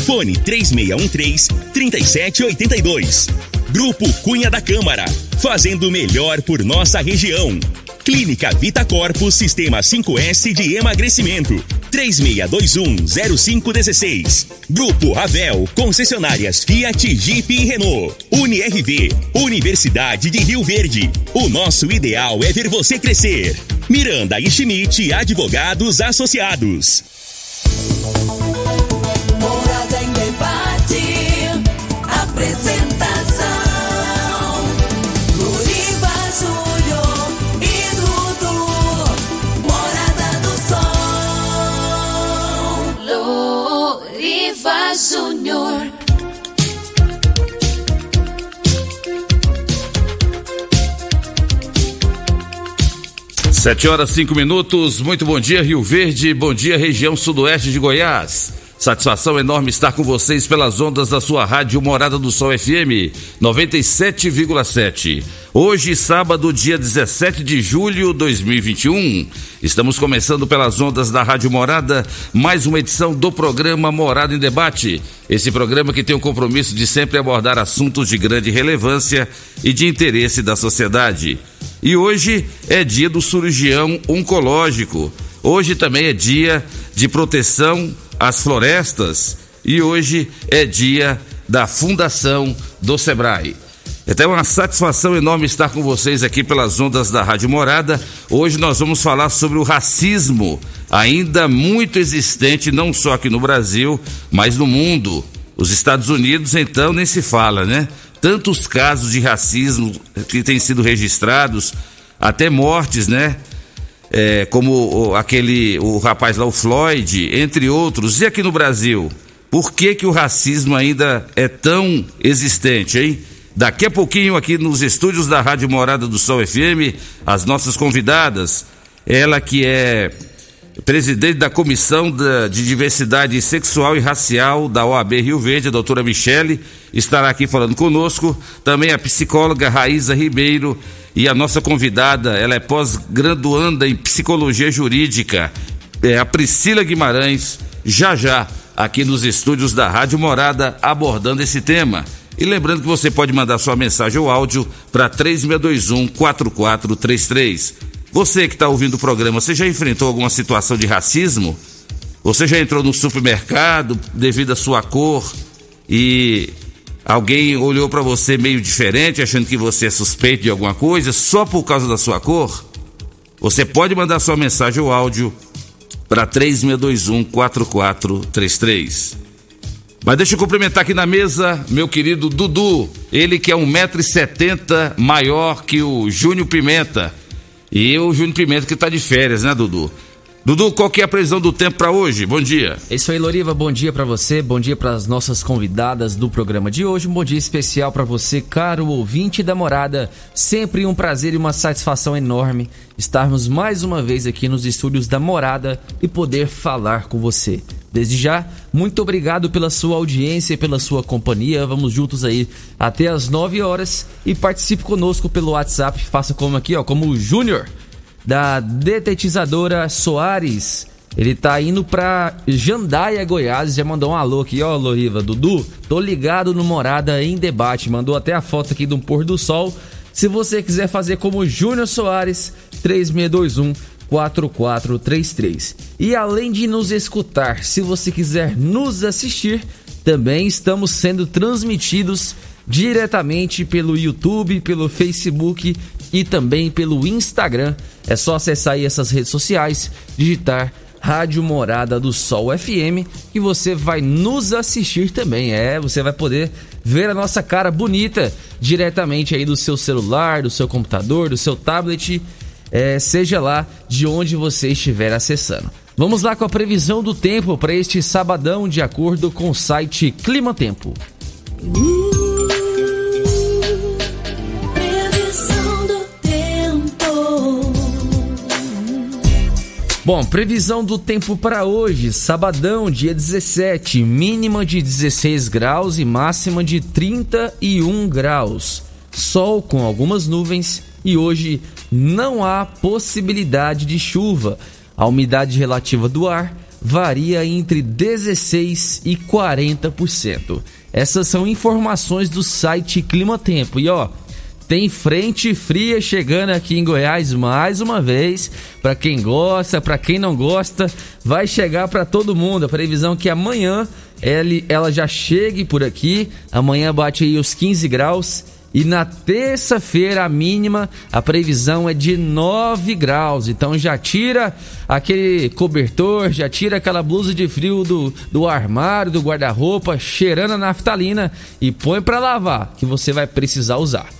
Fone 3613-3782. Grupo Cunha da Câmara. Fazendo melhor por nossa região. Clínica Vita Corpus Sistema 5S de Emagrecimento. 3621-0516. Grupo Ravel, concessionárias Fiat, Jeep e Renault. UniRV, Universidade de Rio Verde. O nosso ideal é ver você crescer. Miranda e Schmidt, advogados associados. Júnior. Sete horas cinco minutos. Muito bom dia, Rio Verde. Bom dia, região sudoeste de Goiás. Satisfação enorme estar com vocês pelas ondas da sua rádio Morada do Sol FM 97,7. Hoje, sábado, dia 17 de julho de 2021. Estamos começando pelas ondas da Rádio Morada, mais uma edição do programa Morada em Debate. Esse programa que tem o compromisso de sempre abordar assuntos de grande relevância e de interesse da sociedade. E hoje é dia do cirurgião oncológico. Hoje também é dia de proteção às florestas. E hoje é dia da Fundação do Sebrae. É uma satisfação enorme estar com vocês aqui pelas ondas da Rádio Morada. Hoje nós vamos falar sobre o racismo, ainda muito existente, não só aqui no Brasil, mas no mundo. Os Estados Unidos, então, nem se fala, né? Tantos casos de racismo que têm sido registrados, até mortes, né? É, como aquele, o rapaz lá, o Floyd, entre outros. E aqui no Brasil? Por que, que o racismo ainda é tão existente, hein? Daqui a pouquinho, aqui nos estúdios da Rádio Morada do Sol FM, as nossas convidadas, ela que é presidente da Comissão de Diversidade Sexual e Racial da OAB Rio Verde, a doutora Michele, estará aqui falando conosco. Também a psicóloga Raíza Ribeiro e a nossa convidada, ela é pós-graduanda em Psicologia Jurídica, é a Priscila Guimarães, já já, aqui nos estúdios da Rádio Morada, abordando esse tema. E lembrando que você pode mandar sua mensagem ou áudio para 3621-4433. Você que está ouvindo o programa, você já enfrentou alguma situação de racismo? Você já entrou no supermercado devido à sua cor e alguém olhou para você meio diferente, achando que você é suspeito de alguma coisa só por causa da sua cor? Você pode mandar sua mensagem ou áudio para 3621-4433. Mas deixa eu cumprimentar aqui na mesa meu querido Dudu, ele que é 1,70m maior que o Júnior Pimenta. E o Júnior Pimenta que está de férias, né, Dudu? Dudu, qual que é a previsão do tempo para hoje? Bom dia. É isso aí, Loriva. Bom dia para você, bom dia para as nossas convidadas do programa de hoje. Um bom dia especial para você, caro ouvinte da morada. Sempre um prazer e uma satisfação enorme estarmos mais uma vez aqui nos estúdios da morada e poder falar com você. Desde já, muito obrigado pela sua audiência e pela sua companhia. Vamos juntos aí até as 9 horas e participe conosco pelo WhatsApp. Faça como aqui, ó, como o Júnior da detetizadora Soares. Ele tá indo pra Jandaia, Goiás. Já mandou um alô aqui, ó, Loriva. Dudu, tô ligado no Morada em Debate. Mandou até a foto aqui do pôr do sol. Se você quiser fazer como Júnior Soares, 3621 4433. E além de nos escutar, se você quiser nos assistir, também estamos sendo transmitidos diretamente pelo YouTube, pelo Facebook e também pelo Instagram. É só acessar aí essas redes sociais, digitar Rádio Morada do Sol FM que você vai nos assistir também. É, você vai poder ver a nossa cara bonita diretamente aí do seu celular, do seu computador, do seu tablet, é, seja lá de onde você estiver acessando. Vamos lá com a previsão do tempo para este sabadão de acordo com o site Clima Tempo. Previsão Bom, previsão do tempo para hoje, sabadão, dia 17, mínima de 16 graus e máxima de 31 graus. Sol com algumas nuvens e hoje não há possibilidade de chuva. A umidade relativa do ar varia entre 16 e 40%. Essas são informações do site Clima Tempo. E ó, tem frente fria chegando aqui em Goiás mais uma vez. Para quem gosta, para quem não gosta, vai chegar para todo mundo. A previsão é que amanhã ela já chegue por aqui. Amanhã bate aí os 15 graus. E na terça-feira, a mínima, a previsão é de 9 graus. Então já tira aquele cobertor, já tira aquela blusa de frio do, do armário, do guarda-roupa, cheirando a naftalina e põe para lavar, que você vai precisar usar.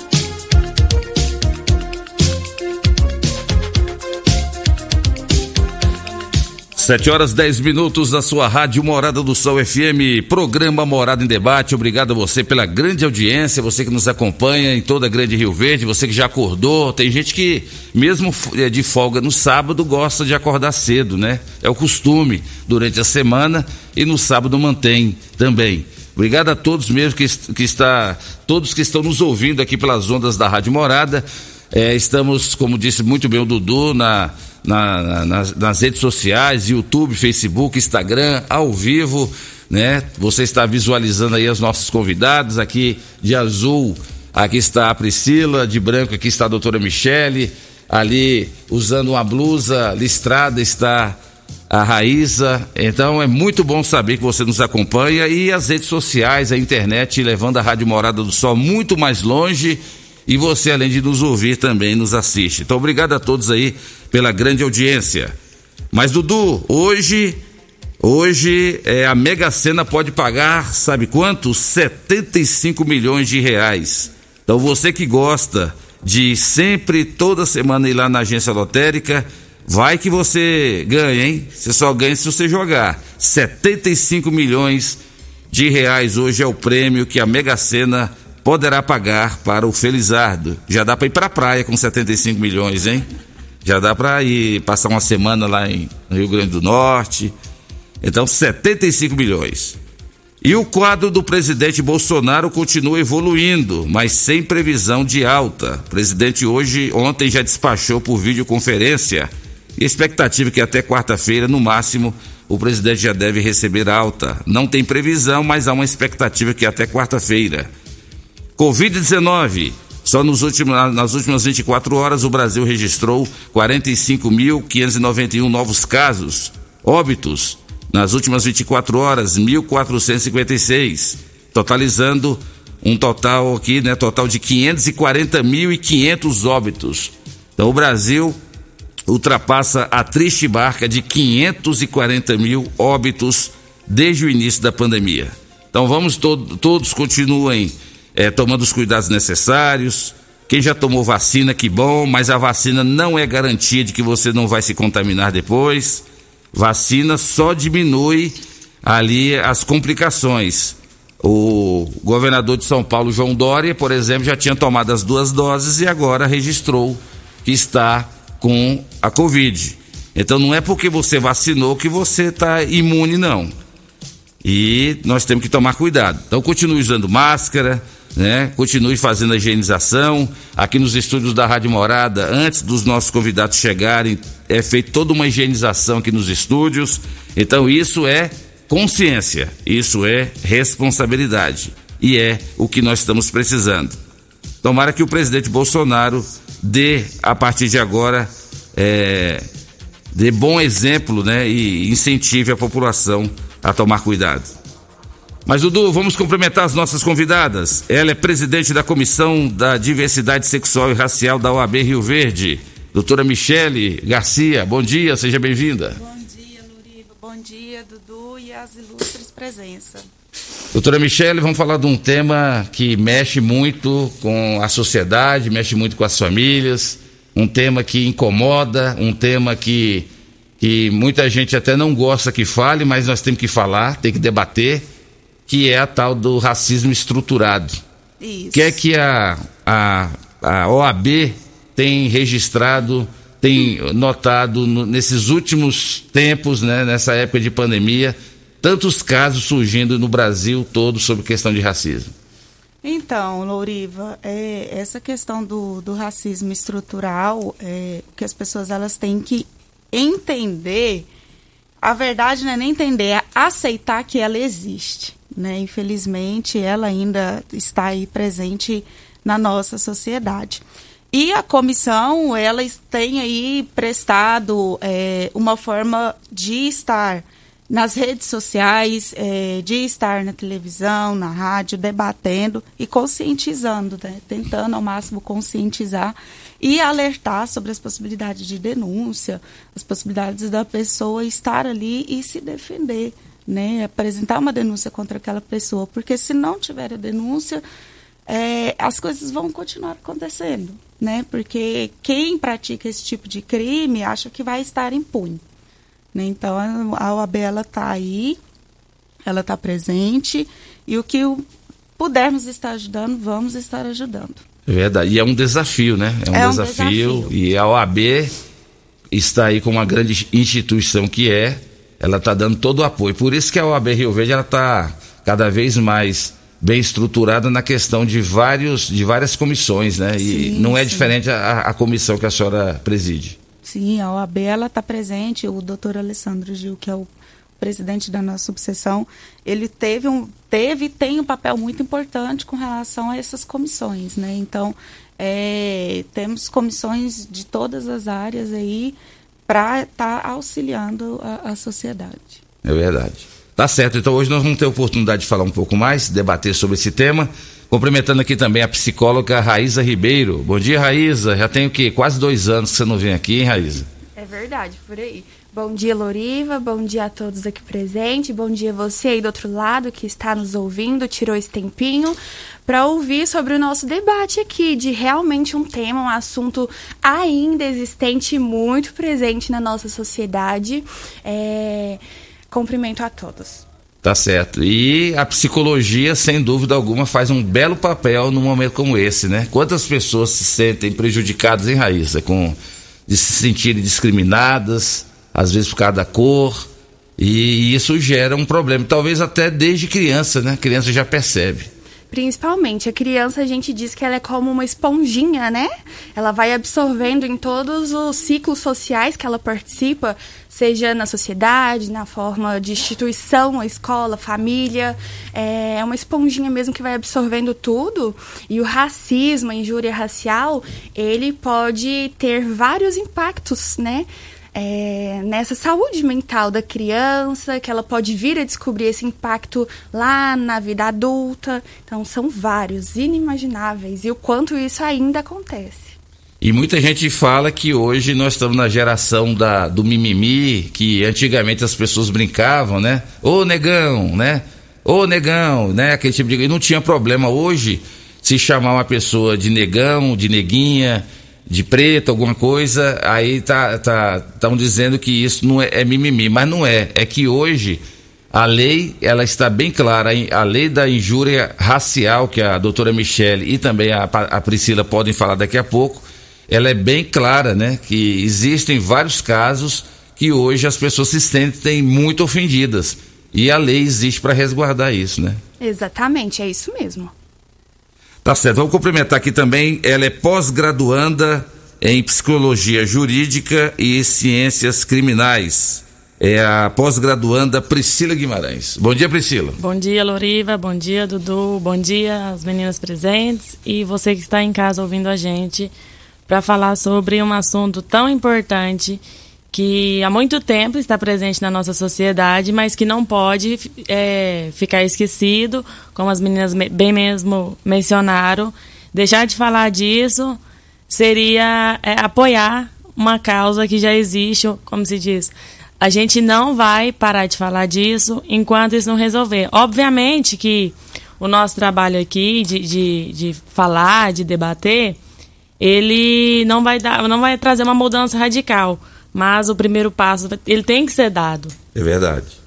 Sete horas dez minutos da sua rádio Morada do Sol FM, programa Morada em Debate. Obrigado a você pela grande audiência, você que nos acompanha em toda a Grande Rio Verde, você que já acordou. Tem gente que, mesmo eh, de folga no sábado, gosta de acordar cedo, né? É o costume durante a semana e no sábado mantém também. Obrigado a todos mesmo que, que está, todos que estão nos ouvindo aqui pelas ondas da Rádio Morada. É, estamos, como disse muito bem o Dudu, na, na, na- nas, nas redes sociais, YouTube, Facebook, Instagram, ao vivo, né? Você está visualizando aí os nossos convidados aqui de azul. Aqui está a Priscila, de branco aqui está a doutora Michele, ali usando uma blusa listrada está a Raíza. Então é muito bom saber que você nos acompanha e as redes sociais, a internet, levando a Rádio Morada do Sol muito mais longe. E você, além de nos ouvir, também nos assiste. Então, obrigado a todos aí pela grande audiência. Mas, Dudu, hoje, hoje é, a Mega Sena pode pagar, sabe quanto? 75 milhões de reais. Então, você que gosta de sempre, toda semana ir lá na agência lotérica, vai que você ganha, hein? Você só ganha se você jogar. 75 milhões de reais hoje é o prêmio que a Mega Sena poderá pagar para o Felizardo. Já dá para ir para a praia com 75 milhões, hein? Já dá para ir passar uma semana lá em Rio Grande do Norte. Então, 75 milhões. E o quadro do presidente Bolsonaro continua evoluindo, mas sem previsão de alta. O presidente hoje, ontem já despachou por videoconferência. E a expectativa é que até quarta-feira, no máximo, o presidente já deve receber alta. Não tem previsão, mas há uma expectativa que até quarta-feira. Covid-19. Só nos últimos, nas últimas 24 horas o Brasil registrou 45.591 novos casos. Óbitos. Nas últimas 24 horas, 1.456. Totalizando um total aqui, né? Total de 540.500 óbitos. Então o Brasil ultrapassa a triste barca de 540 mil óbitos desde o início da pandemia. Então vamos to todos continuem eh, tomando os cuidados necessários. Quem já tomou vacina, que bom, mas a vacina não é garantia de que você não vai se contaminar depois. Vacina só diminui ali as complicações. O governador de São Paulo, João Dória, por exemplo, já tinha tomado as duas doses e agora registrou que está com a Covid. Então não é porque você vacinou que você está imune, não. E nós temos que tomar cuidado. Então continue usando máscara, né? Continue fazendo a higienização. Aqui nos estúdios da Rádio Morada, antes dos nossos convidados chegarem, é feita toda uma higienização aqui nos estúdios. Então isso é consciência, isso é responsabilidade. E é o que nós estamos precisando. Tomara que o presidente Bolsonaro dê, a partir de agora, é, dê bom exemplo né, e incentive a população a tomar cuidado. Mas, Dudu, vamos cumprimentar as nossas convidadas. Ela é presidente da Comissão da Diversidade Sexual e Racial da OAB Rio Verde. Doutora Michele Garcia, bom dia, seja bem-vinda. Bom dia, Luriva. Bom dia, Dudu e as ilustres presenças. Doutora Michele, vamos falar de um tema que mexe muito com a sociedade, mexe muito com as famílias, um tema que incomoda, um tema que, que muita gente até não gosta que fale, mas nós temos que falar, tem que debater, que é a tal do racismo estruturado. Isso. O que é que a, a, a OAB tem registrado, tem notado no, nesses últimos tempos, né, nessa época de pandemia, tantos casos surgindo no Brasil todo sobre questão de racismo? Então, Louriva, é, essa questão do, do racismo estrutural, é, que as pessoas elas têm que entender, a verdade não é nem entender, é aceitar que ela existe. Né? Infelizmente, ela ainda está aí presente na nossa sociedade. E a comissão, ela tem aí prestado é, uma forma de estar nas redes sociais, é, de estar na televisão, na rádio, debatendo e conscientizando, né? tentando ao máximo conscientizar e alertar sobre as possibilidades de denúncia, as possibilidades da pessoa estar ali e se defender, né? apresentar uma denúncia contra aquela pessoa, porque se não tiver a denúncia, é, as coisas vão continuar acontecendo, né? porque quem pratica esse tipo de crime acha que vai estar impune. Né? Então a OAB está aí, ela está presente e o que pudermos estar ajudando, vamos estar ajudando. É verdade. E é um desafio, né? É um, É um desafio, desafio. E a OAB está aí com uma grande instituição que é, ela está dando todo o apoio. Por isso que a OAB Rio Verde ela está cada vez mais bem estruturada na questão de vários de várias comissões, né? E Sim, não é sim. diferente a, a comissão que a senhora preside. Sim, a OAB ela está presente. O doutor Alessandro Gil, que é o presidente da nossa subseção, ele teve um teve e tem um papel muito importante com relação a essas comissões, né? Então é, temos comissões de todas as áreas aí para estar auxiliando a, a sociedade. É verdade. Tá certo, então hoje nós vamos ter a oportunidade de falar um pouco mais, debater sobre esse tema. Cumprimentando aqui também a psicóloga Raíza Ribeiro. Bom dia, Raíza. Já tem o quê? Quase dois anos que você não vem aqui, hein, Raíza? É verdade, por aí. Bom dia, Loriva. Bom dia a todos aqui presentes. Bom dia você aí do outro lado que está nos ouvindo, tirou esse tempinho para ouvir sobre o nosso debate aqui de realmente um tema, um assunto ainda existente e muito presente na nossa sociedade. É... Cumprimento a todos. Tá certo. E a psicologia, sem dúvida alguma, faz um belo papel num momento como esse, né? Quantas pessoas se sentem prejudicadas em raiz, né? com de se sentirem discriminadas, às vezes por causa da cor, e isso gera um problema, talvez até desde criança, né? A criança já percebe. Principalmente, a criança, a gente diz que ela é como uma esponjinha, né? Ela vai absorvendo em todos os ciclos sociais que ela participa, seja na sociedade, na forma de instituição, escola, família. É uma esponjinha mesmo que vai absorvendo tudo. E o racismo, a injúria racial, ele pode ter vários impactos, né? É, nessa saúde mental da criança, que ela pode vir a descobrir esse impacto lá na vida adulta. Então, são vários, inimagináveis, e o quanto isso ainda acontece. E muita gente fala que hoje nós estamos na geração da, do mimimi, que antigamente as pessoas brincavam, né? Ô negão, né? Ô negão, né? Aquele tipo de. E não tinha problema. Hoje, se chamar uma pessoa de negão, de neguinha, de preto, alguma coisa, aí tá tá estão dizendo que isso não é, é mimimi, mas não é. É que hoje a lei ela está bem clara, a lei da injúria racial que a doutora Michele e também a, a Priscila podem falar daqui a pouco, ela é bem clara, né? Que existem vários casos que hoje as pessoas se sentem muito ofendidas e a lei existe para resguardar isso, né? Exatamente, é isso mesmo. Tá certo, vamos cumprimentar aqui também. Ela é pós-graduanda em psicologia jurídica e ciências criminais. É a pós-graduanda Priscila Guimarães. Bom dia, Priscila. Bom dia, Loriva. Bom dia, Dudu. Bom dia às meninas presentes e você que está em casa ouvindo a gente para falar sobre um assunto tão importante que há muito tempo está presente na nossa sociedade, mas que não pode é, ficar esquecido, como as meninas bem mesmo mencionaram. Deixar de falar disso seria é, apoiar uma causa que já existe, como se diz. A gente não vai parar de falar disso enquanto isso não resolver. Obviamente que o nosso trabalho aqui de, de, de falar, de debater, ele não vai dar, não vai trazer uma mudança radical, mas o primeiro passo ele tem que ser dado. É verdade.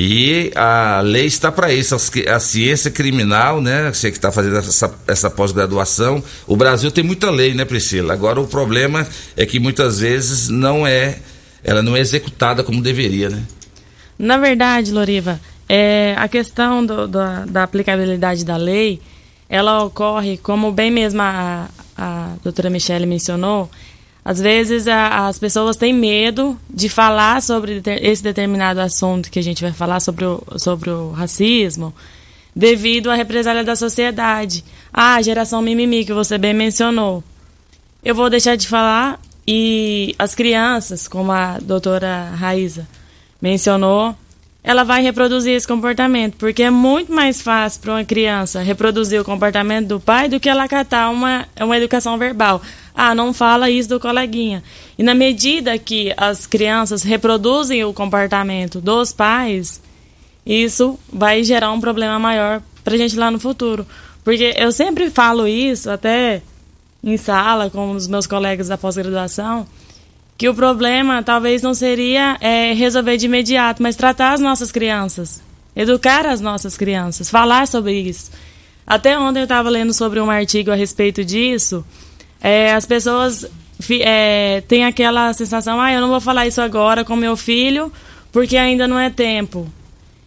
E a lei está para isso, a ciência criminal, né? Você que está fazendo essa, essa pós-graduação. O Brasil tem muita lei, né, Priscila? Agora o problema é que muitas vezes não é, ela não é executada como deveria, né? Na verdade, Loriva, é, a questão do, do, da aplicabilidade da lei, ela ocorre, como bem mesmo a, a doutora Michele mencionou, às vezes a, as pessoas têm medo de falar sobre esse determinado assunto que a gente vai falar sobre o, sobre o racismo, devido à represália da sociedade. Ah, a geração mimimi que você bem mencionou. Eu vou deixar de falar e as crianças, como a doutora Raíza mencionou, ela vai reproduzir esse comportamento, porque é muito mais fácil para uma criança reproduzir o comportamento do pai do que ela catar uma, uma educação verbal. Ah, não fala isso do coleguinha. E na medida que as crianças reproduzem o comportamento dos pais, isso vai gerar um problema maior para a gente lá no futuro. Porque eu sempre falo isso, até em sala com os meus colegas da pós-graduação, que o problema talvez não seria é, resolver de imediato, mas tratar as nossas crianças, educar as nossas crianças, falar sobre isso. Até ontem eu estava lendo sobre um artigo a respeito disso. É, as pessoas é, têm aquela sensação, ah, eu não vou falar isso agora com meu filho, porque ainda não é tempo.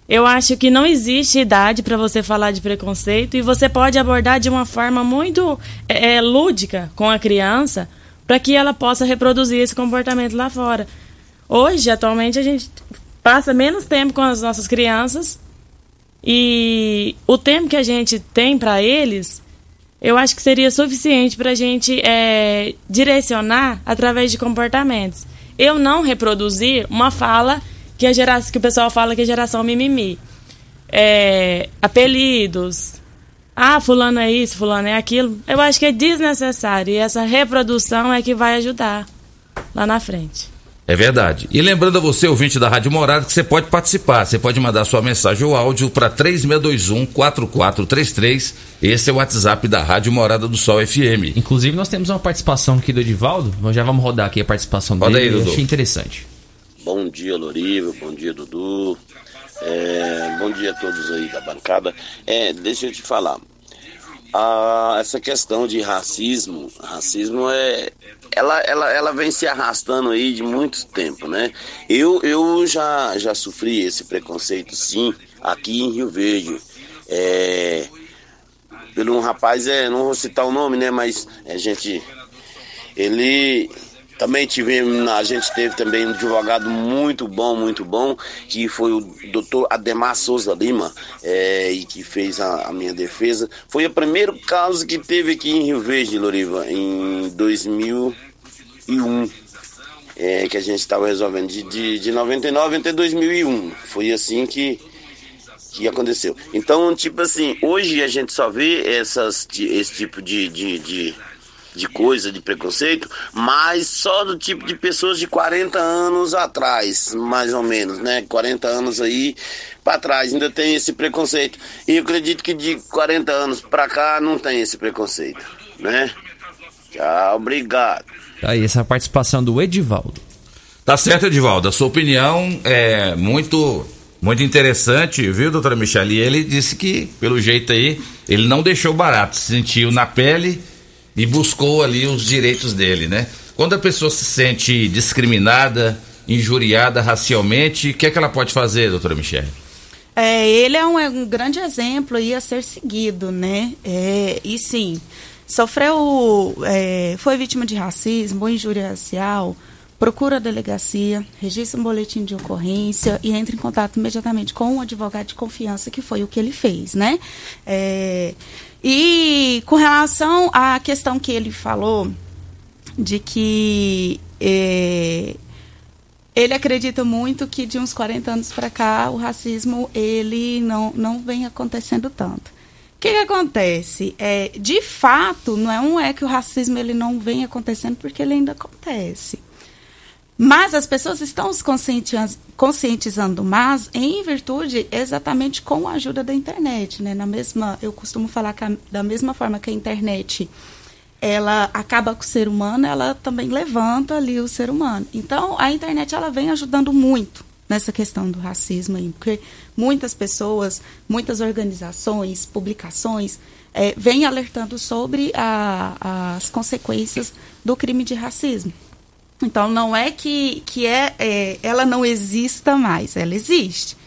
Eu acho que não existe idade para você falar de preconceito e você pode abordar de uma forma muito é, é lúdica com a criança, para que ela possa reproduzir esse comportamento lá fora. Hoje, atualmente, a gente passa menos tempo com as nossas crianças e o tempo que a gente tem para eles, eu acho que seria suficiente para a gente é, direcionar através de comportamentos. Eu não reproduzir uma fala que a geração que o pessoal fala que é geração mimimi. É, apelidos, ah, fulano é isso, fulano é aquilo. Eu acho que é desnecessário e essa reprodução é que vai ajudar lá na frente. É verdade. E lembrando a você, ouvinte da Rádio Morada, que você pode participar. Você pode mandar sua mensagem ou áudio para 3621-4433. Esse é o WhatsApp da Rádio Morada do Sol FM. Inclusive, nós temos uma participação aqui do Edivaldo. Nós já vamos rodar aqui a participação Roda dele. Aí, Dudu. Eu achei interessante. Bom dia, Lorivo. Bom dia, Dudu. É, bom dia a todos aí da bancada. É, deixa eu te falar. Ah, essa questão de racismo, racismo é, ela, ela, ela vem se arrastando aí de muito tempo, né? Eu, eu já, já sofri esse preconceito, sim, aqui em Rio Verde. É, pelo um rapaz, é, não vou citar o nome, né? Mas a gente, ele também tivemos, a gente teve também um advogado muito bom, muito bom, que foi o doutor Ademar Souza Lima, é, e que fez a, a, minha defesa. Foi o primeiro caso que teve aqui em Rio Verde, Loriva, em 2001. É, que a gente estava resolvendo de, de, de 99 até 2001. Foi assim que, que aconteceu. Então, tipo assim, hoje a gente só vê essas, esse tipo de, de, de de coisa, de preconceito, mas só do tipo de pessoas de 40 anos atrás, mais ou menos, né? 40 anos aí para trás ainda tem esse preconceito. E eu acredito que de 40 anos para cá não tem esse preconceito, né? Tchau, obrigado. Aí, essa é a participação do Edivaldo. Tá certo, Edivaldo. A sua opinião é muito muito interessante, viu, doutora Michele? E ele disse que, pelo jeito aí, ele não deixou barato, se sentiu na pele e buscou ali os direitos dele, né? Quando a pessoa se sente discriminada, injuriada racialmente, o que é que ela pode fazer, doutora Michelle? É, ele é um, é um, grande exemplo aí a ser seguido, né? É, e sim, sofreu, é, foi vítima de racismo injúria racial, procura a delegacia, registra um boletim de ocorrência e entra em contato imediatamente com um advogado de confiança, que foi o que ele fez, né? É, e com relação à questão que ele falou, de que é, ele acredita muito que de uns 40 anos para cá o racismo ele não, não vem acontecendo tanto. O que, que, acontece? É, de fato, não é um é que o racismo ele não vem acontecendo porque ele ainda acontece. Mas as pessoas estão se conscientiz- conscientizando mais em virtude exatamente com a ajuda da internet, né? Na mesma, eu costumo falar a- da mesma forma que a internet ela acaba com o ser humano, ela também levanta ali o ser humano. Então, a internet ela vem ajudando muito nessa questão do racismo aí, porque muitas pessoas, muitas organizações, publicações eh, vêm alertando sobre a- as consequências do crime de racismo. Então, não é que, que é, é, ela não exista mais, ela existe.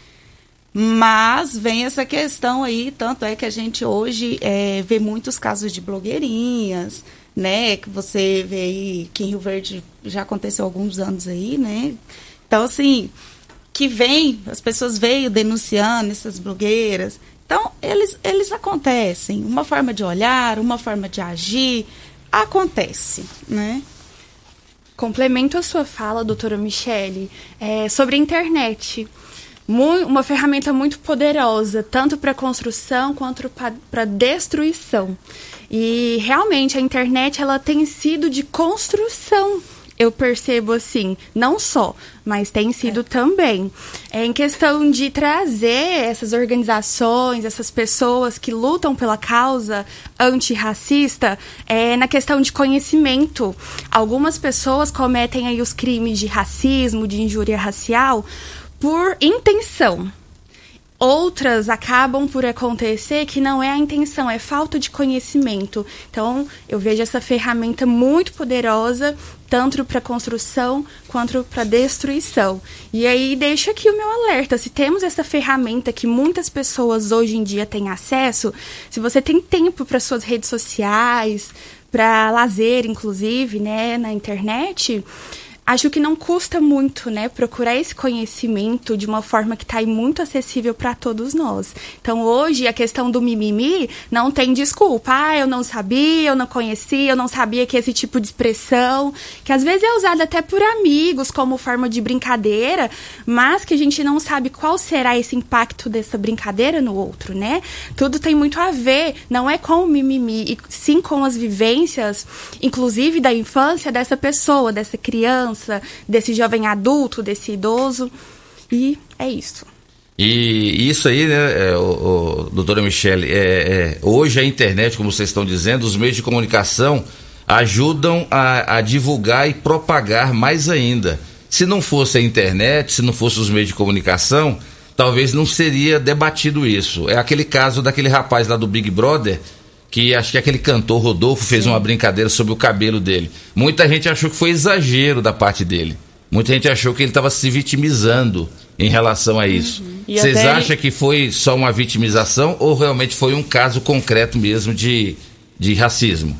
Mas vem essa questão aí, tanto é que a gente hoje é, vê muitos casos de blogueirinhas, né? Que você vê aí, que em Rio Verde já aconteceu há alguns anos aí, né? Então, assim, que vem, as pessoas veio denunciando essas blogueiras. Então, eles, eles acontecem. Uma forma de olhar, uma forma de agir, acontece, né? Complemento a sua fala, doutora Michele, é, sobre a internet. Uma ferramenta muito poderosa, tanto para construção quanto para destruição. E realmente a internet ela tem sido de construção. Eu percebo assim, não só, mas tem sido também. É em questão de trazer essas organizações, essas pessoas que lutam pela causa antirracista, é, na questão de conhecimento. Algumas pessoas cometem aí os crimes de racismo, de injúria racial, por intenção. Outras acabam por acontecer que não é a intenção, é falta de conhecimento. Então, eu vejo essa ferramenta muito poderosa, tanto para construção quanto para destruição. E aí, deixo aqui o meu alerta: se temos essa ferramenta que muitas pessoas hoje em dia têm acesso, se você tem tempo para suas redes sociais, para lazer, inclusive, né, na internet acho que não custa muito, né, procurar esse conhecimento de uma forma que está muito acessível para todos nós. Então, hoje, a questão do mimimi não tem desculpa. Ah, eu não sabia, eu não conhecia, eu não sabia que esse tipo de expressão, que às vezes é usada até por amigos como forma de brincadeira, mas que a gente não sabe qual será esse impacto dessa brincadeira no outro, né? Tudo tem muito a ver, não é com o mimimi, e sim com as vivências, inclusive da infância dessa pessoa, dessa criança desse jovem adulto, desse idoso. E é isso. E isso aí, né, é, o, o, doutora Michele, é, é, hoje a internet, como vocês estão dizendo, os meios de comunicação ajudam a, a, divulgar e propagar mais ainda. Se não fosse a internet, se não fosse os meios de comunicação, talvez não seria debatido isso. É aquele caso daquele rapaz lá do Big Brother, que acho que aquele cantor Rodolfo fez Sim. uma brincadeira sobre o cabelo dele. Muita gente achou que foi exagero da parte dele. Muita gente achou que ele estava se vitimizando em relação a isso. Uhum. Vocês acham que foi só uma vitimização ou realmente foi um caso concreto mesmo de, de racismo?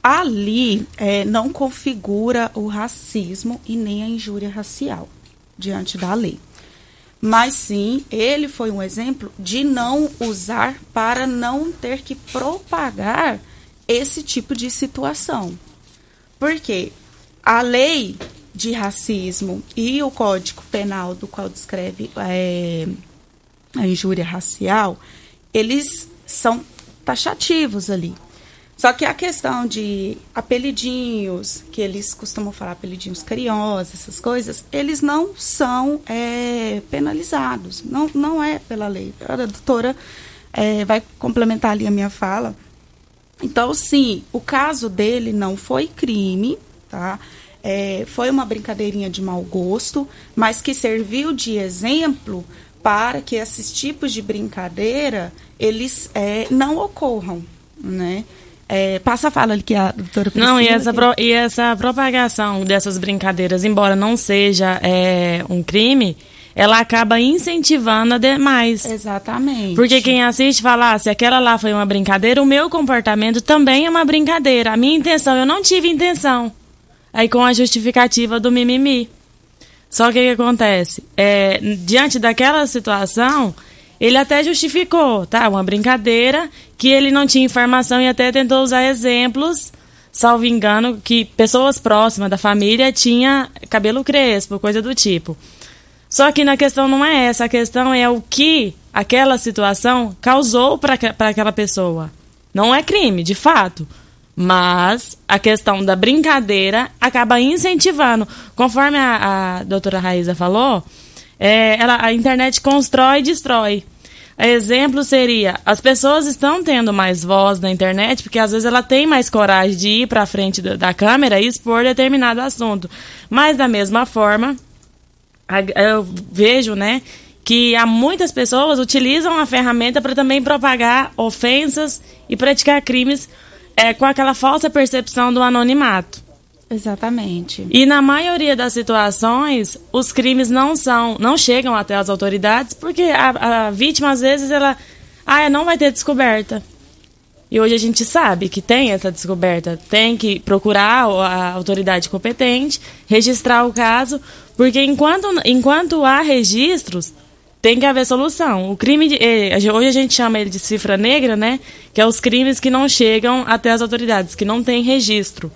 Ali é, não configura o racismo e nem a injúria racial diante da lei. Mas sim, ele foi um exemplo de não usar para não ter que propagar esse tipo de situação. Porque a lei de racismo e o Código Penal, do qual descreve é, a injúria racial, eles são taxativos ali. Só que a questão de apelidinhos, que eles costumam falar apelidinhos carinhosos, essas coisas, eles não são é, penalizados. Não, não é pela lei. A doutora é, vai complementar ali a minha fala. Então, sim, o caso dele não foi crime, tá? É, foi uma brincadeirinha de mau gosto, mas que serviu de exemplo para que esses tipos de brincadeira eles é, não ocorram, né? É, passa a fala ali que a doutora Priscila, Não, e essa, pro, e essa propagação dessas brincadeiras, embora não seja é, um crime, ela acaba incentivando a demais. Exatamente. Porque quem assiste fala, ah, se aquela lá foi uma brincadeira, o meu comportamento também é uma brincadeira. A minha intenção, eu não tive intenção. Aí com a justificativa do mimimi. Só que o que acontece? É, diante daquela situação, ele até justificou, tá? Uma brincadeira, que ele não tinha informação e até tentou usar exemplos, salvo engano, que pessoas próximas da família tinham cabelo crespo, coisa do tipo. Só que na questão não é essa, a questão é o que aquela situação causou para aquela pessoa. Não é crime, de fato. Mas a questão da brincadeira acaba incentivando. Conforme a, a doutora Raíza falou, é, ela, a internet constrói e destrói. Exemplo seria, as pessoas estão tendo mais voz na internet, porque às vezes ela tem mais coragem de ir para frente da, da câmera e expor determinado assunto. Mas da mesma forma, eu vejo, né, que há muitas pessoas utilizam a ferramenta para também propagar ofensas e praticar crimes é, com aquela falsa percepção do anonimato. Exatamente. E na maioria das situações, os crimes não são, não chegam até as autoridades, porque a, a vítima às vezes ela, ah, não vai ter descoberta. E hoje a gente sabe que tem essa descoberta, tem que procurar a autoridade competente, registrar o caso, porque enquanto, enquanto há registros, tem que haver solução. O crime, de, eh, hoje a gente chama ele de cifra negra, né? Que é os crimes que não chegam até as autoridades, que não tem registro.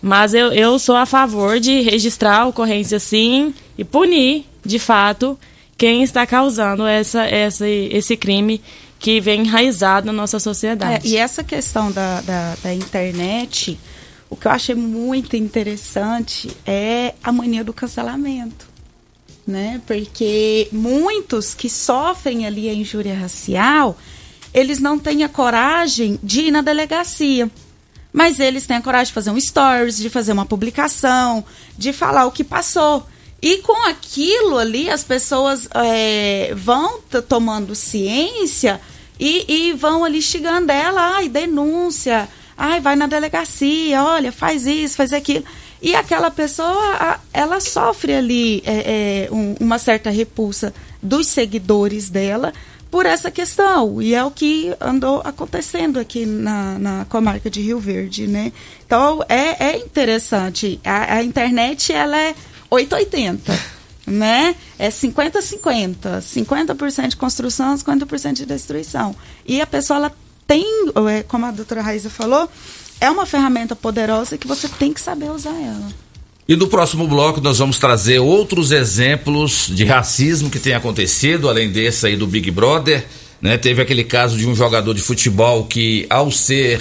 Mas eu, eu sou a favor de registrar a ocorrência sim e punir, de fato, quem está causando essa, essa, esse crime que vem enraizado na nossa sociedade. É, e essa questão da, da, da, internet, o que eu achei muito interessante é a mania do cancelamento. Né? Porque muitos que sofrem ali a injúria racial, eles não têm a coragem de ir na delegacia. Mas eles têm a coragem de fazer um stories, de fazer uma publicação, de falar o que passou. E com aquilo ali, as pessoas é, vão tomando ciência e, e, vão ali instigando ela, ai, denúncia, ai, vai na delegacia, olha, faz isso, faz aquilo. E aquela pessoa, ela sofre ali é, é, um, uma certa repulsa dos seguidores dela, por essa questão. E é o que andou acontecendo aqui na, na comarca de Rio Verde, né? Então, é, é interessante. A, a internet, ela é 880 né? É 50-50. 50% de construção, 50% de destruição. E a pessoa, ela tem, é, como a doutora Raíza falou, é uma ferramenta poderosa que você tem que saber usar ela. E no próximo bloco nós vamos trazer outros exemplos de racismo que tem acontecido, além desse aí do Big Brother. Né? Teve aquele caso de um jogador de futebol que, ao ser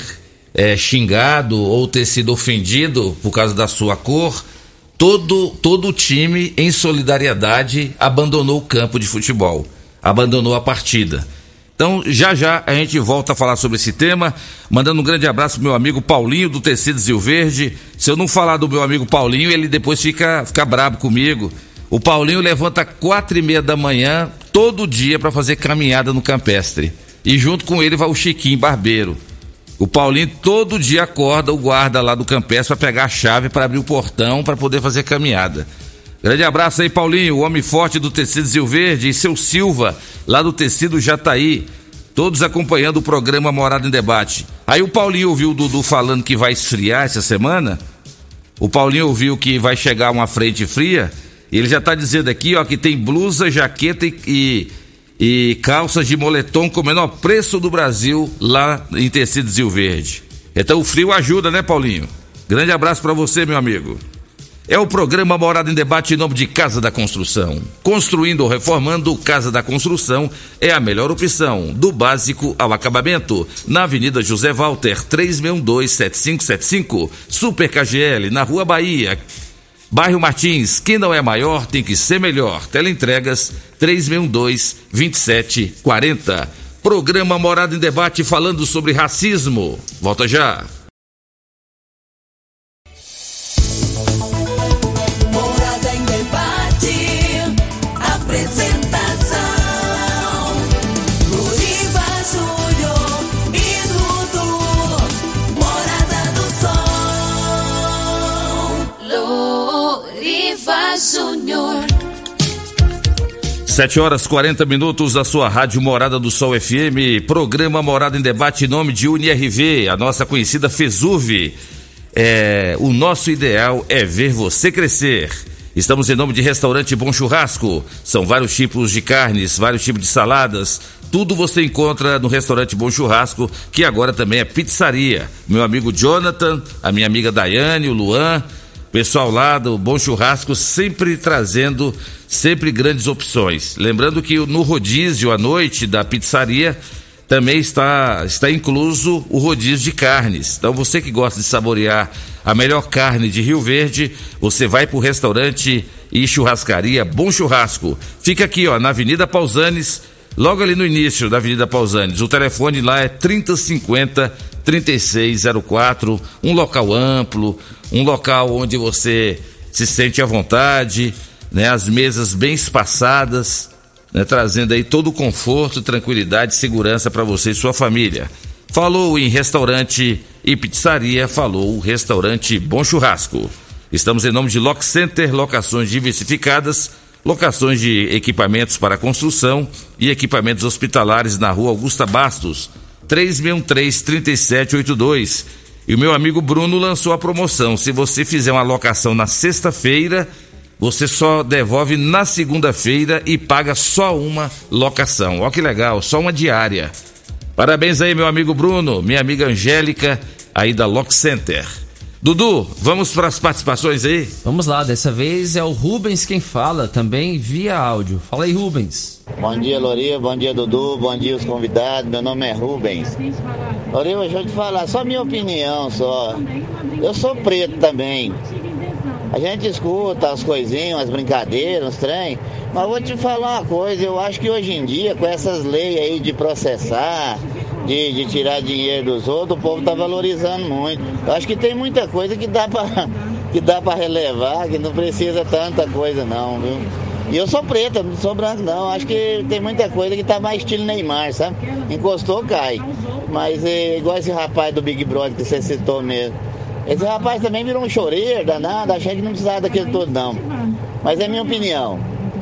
é, xingado ou ter sido ofendido por causa da sua cor, todo, todo o time, em solidariedade, abandonou o campo de futebol, abandonou a partida. Então, já já a gente volta a falar sobre esse tema, mandando um grande abraço pro meu amigo Paulinho do Tecido Zil Verde. Se eu não falar do meu amigo Paulinho, ele depois fica, fica brabo comigo. O Paulinho levanta quatro e meia da manhã todo dia para fazer caminhada no campestre. E junto com ele vai o Chiquinho Barbeiro. O Paulinho todo dia acorda o guarda lá do campestre para pegar a chave para abrir o portão para poder fazer caminhada. Grande abraço aí, Paulinho, o homem forte do tecido Zil Verde, e seu Silva, lá do tecido Jataí. Todos acompanhando o programa Morada em Debate. Aí o Paulinho ouviu o Dudu falando que vai esfriar essa semana. O Paulinho ouviu que vai chegar uma frente fria. E ele já está dizendo aqui, ó, que tem blusa, jaqueta e, e, calças de moletom com o menor preço do Brasil lá em tecido Zil Verde. Então o frio ajuda, né, Paulinho? Grande abraço para você, meu amigo. É o programa Morada em Debate em nome de Casa da Construção. Construindo ou reformando, Casa da Construção é a melhor opção, do básico ao acabamento. Na Avenida José Walter, 3612-7575, Super KGL, na Rua Bahia. Bairro Martins, quem não é maior tem que ser melhor. Teleentregas 3612-2740. Programa Morada em Debate falando sobre racismo. Volta já. 7 horas 40 minutos da sua Rádio Morada do Sol FM, programa Morada em Debate em nome de UniRV, a nossa conhecida FESUV. É, o nosso ideal é ver você crescer. Estamos em nome de Restaurante Bom Churrasco. São vários tipos de carnes, vários tipos de saladas. Tudo você encontra no Restaurante Bom Churrasco, que agora também é pizzaria. Meu amigo Jonathan, a minha amiga Daiane, o Luan, Pessoal lá do Bom Churrasco sempre trazendo sempre grandes opções. Lembrando que no rodízio à noite da pizzaria também está, está incluso o rodízio de carnes. Então você que gosta de saborear a melhor carne de Rio Verde, você vai para o restaurante e churrascaria Bom Churrasco. Fica aqui, ó, na Avenida Pausanes, logo ali no início da Avenida Pausanes. O telefone lá é 3050 3604, um local amplo, um local onde você se sente à vontade, né? As mesas bem espaçadas né, trazendo aí todo o conforto, tranquilidade e segurança para você e sua família. Falou em restaurante e pizzaria, falou o restaurante Bom Churrasco. Estamos em nome de Lock Center, locações diversificadas, locações de equipamentos para construção e equipamentos hospitalares na rua Augusta Bastos, 3613-3782. E o meu amigo Bruno lançou a promoção. Se você fizer uma locação na sexta-feira, você só devolve na segunda-feira e paga só uma locação. Ó que legal, só uma diária. Parabéns aí, meu amigo Bruno, minha amiga Angélica, aí da Lock Center. Dudu, vamos para as participações aí? Vamos lá, dessa vez é o Rubens quem fala, também via áudio. Fala aí, Rubens. Bom dia, Loria, bom dia, Dudu, bom dia, os convidados. Meu nome é Rubens. Loria, deixa eu te falar, só minha opinião só. Eu sou preto também. A gente escuta as coisinhas, as brincadeiras, os trem, mas vou te falar uma coisa, eu acho que hoje em dia, com essas leis aí de processar, de, de tirar dinheiro dos outros, o povo está valorizando muito. Eu acho que tem muita coisa que dá para que dá para relevar, que não precisa tanta coisa não, viu? E eu sou preta, não sou branco não. Acho que tem muita coisa que tá mais estilo Neymar, sabe? Encostou, cai. Mas é igual esse rapaz do Big Brother que você citou mesmo. Esse rapaz também virou um choreiro danado, achei que não precisava daquele todo não. Mas é minha opinião.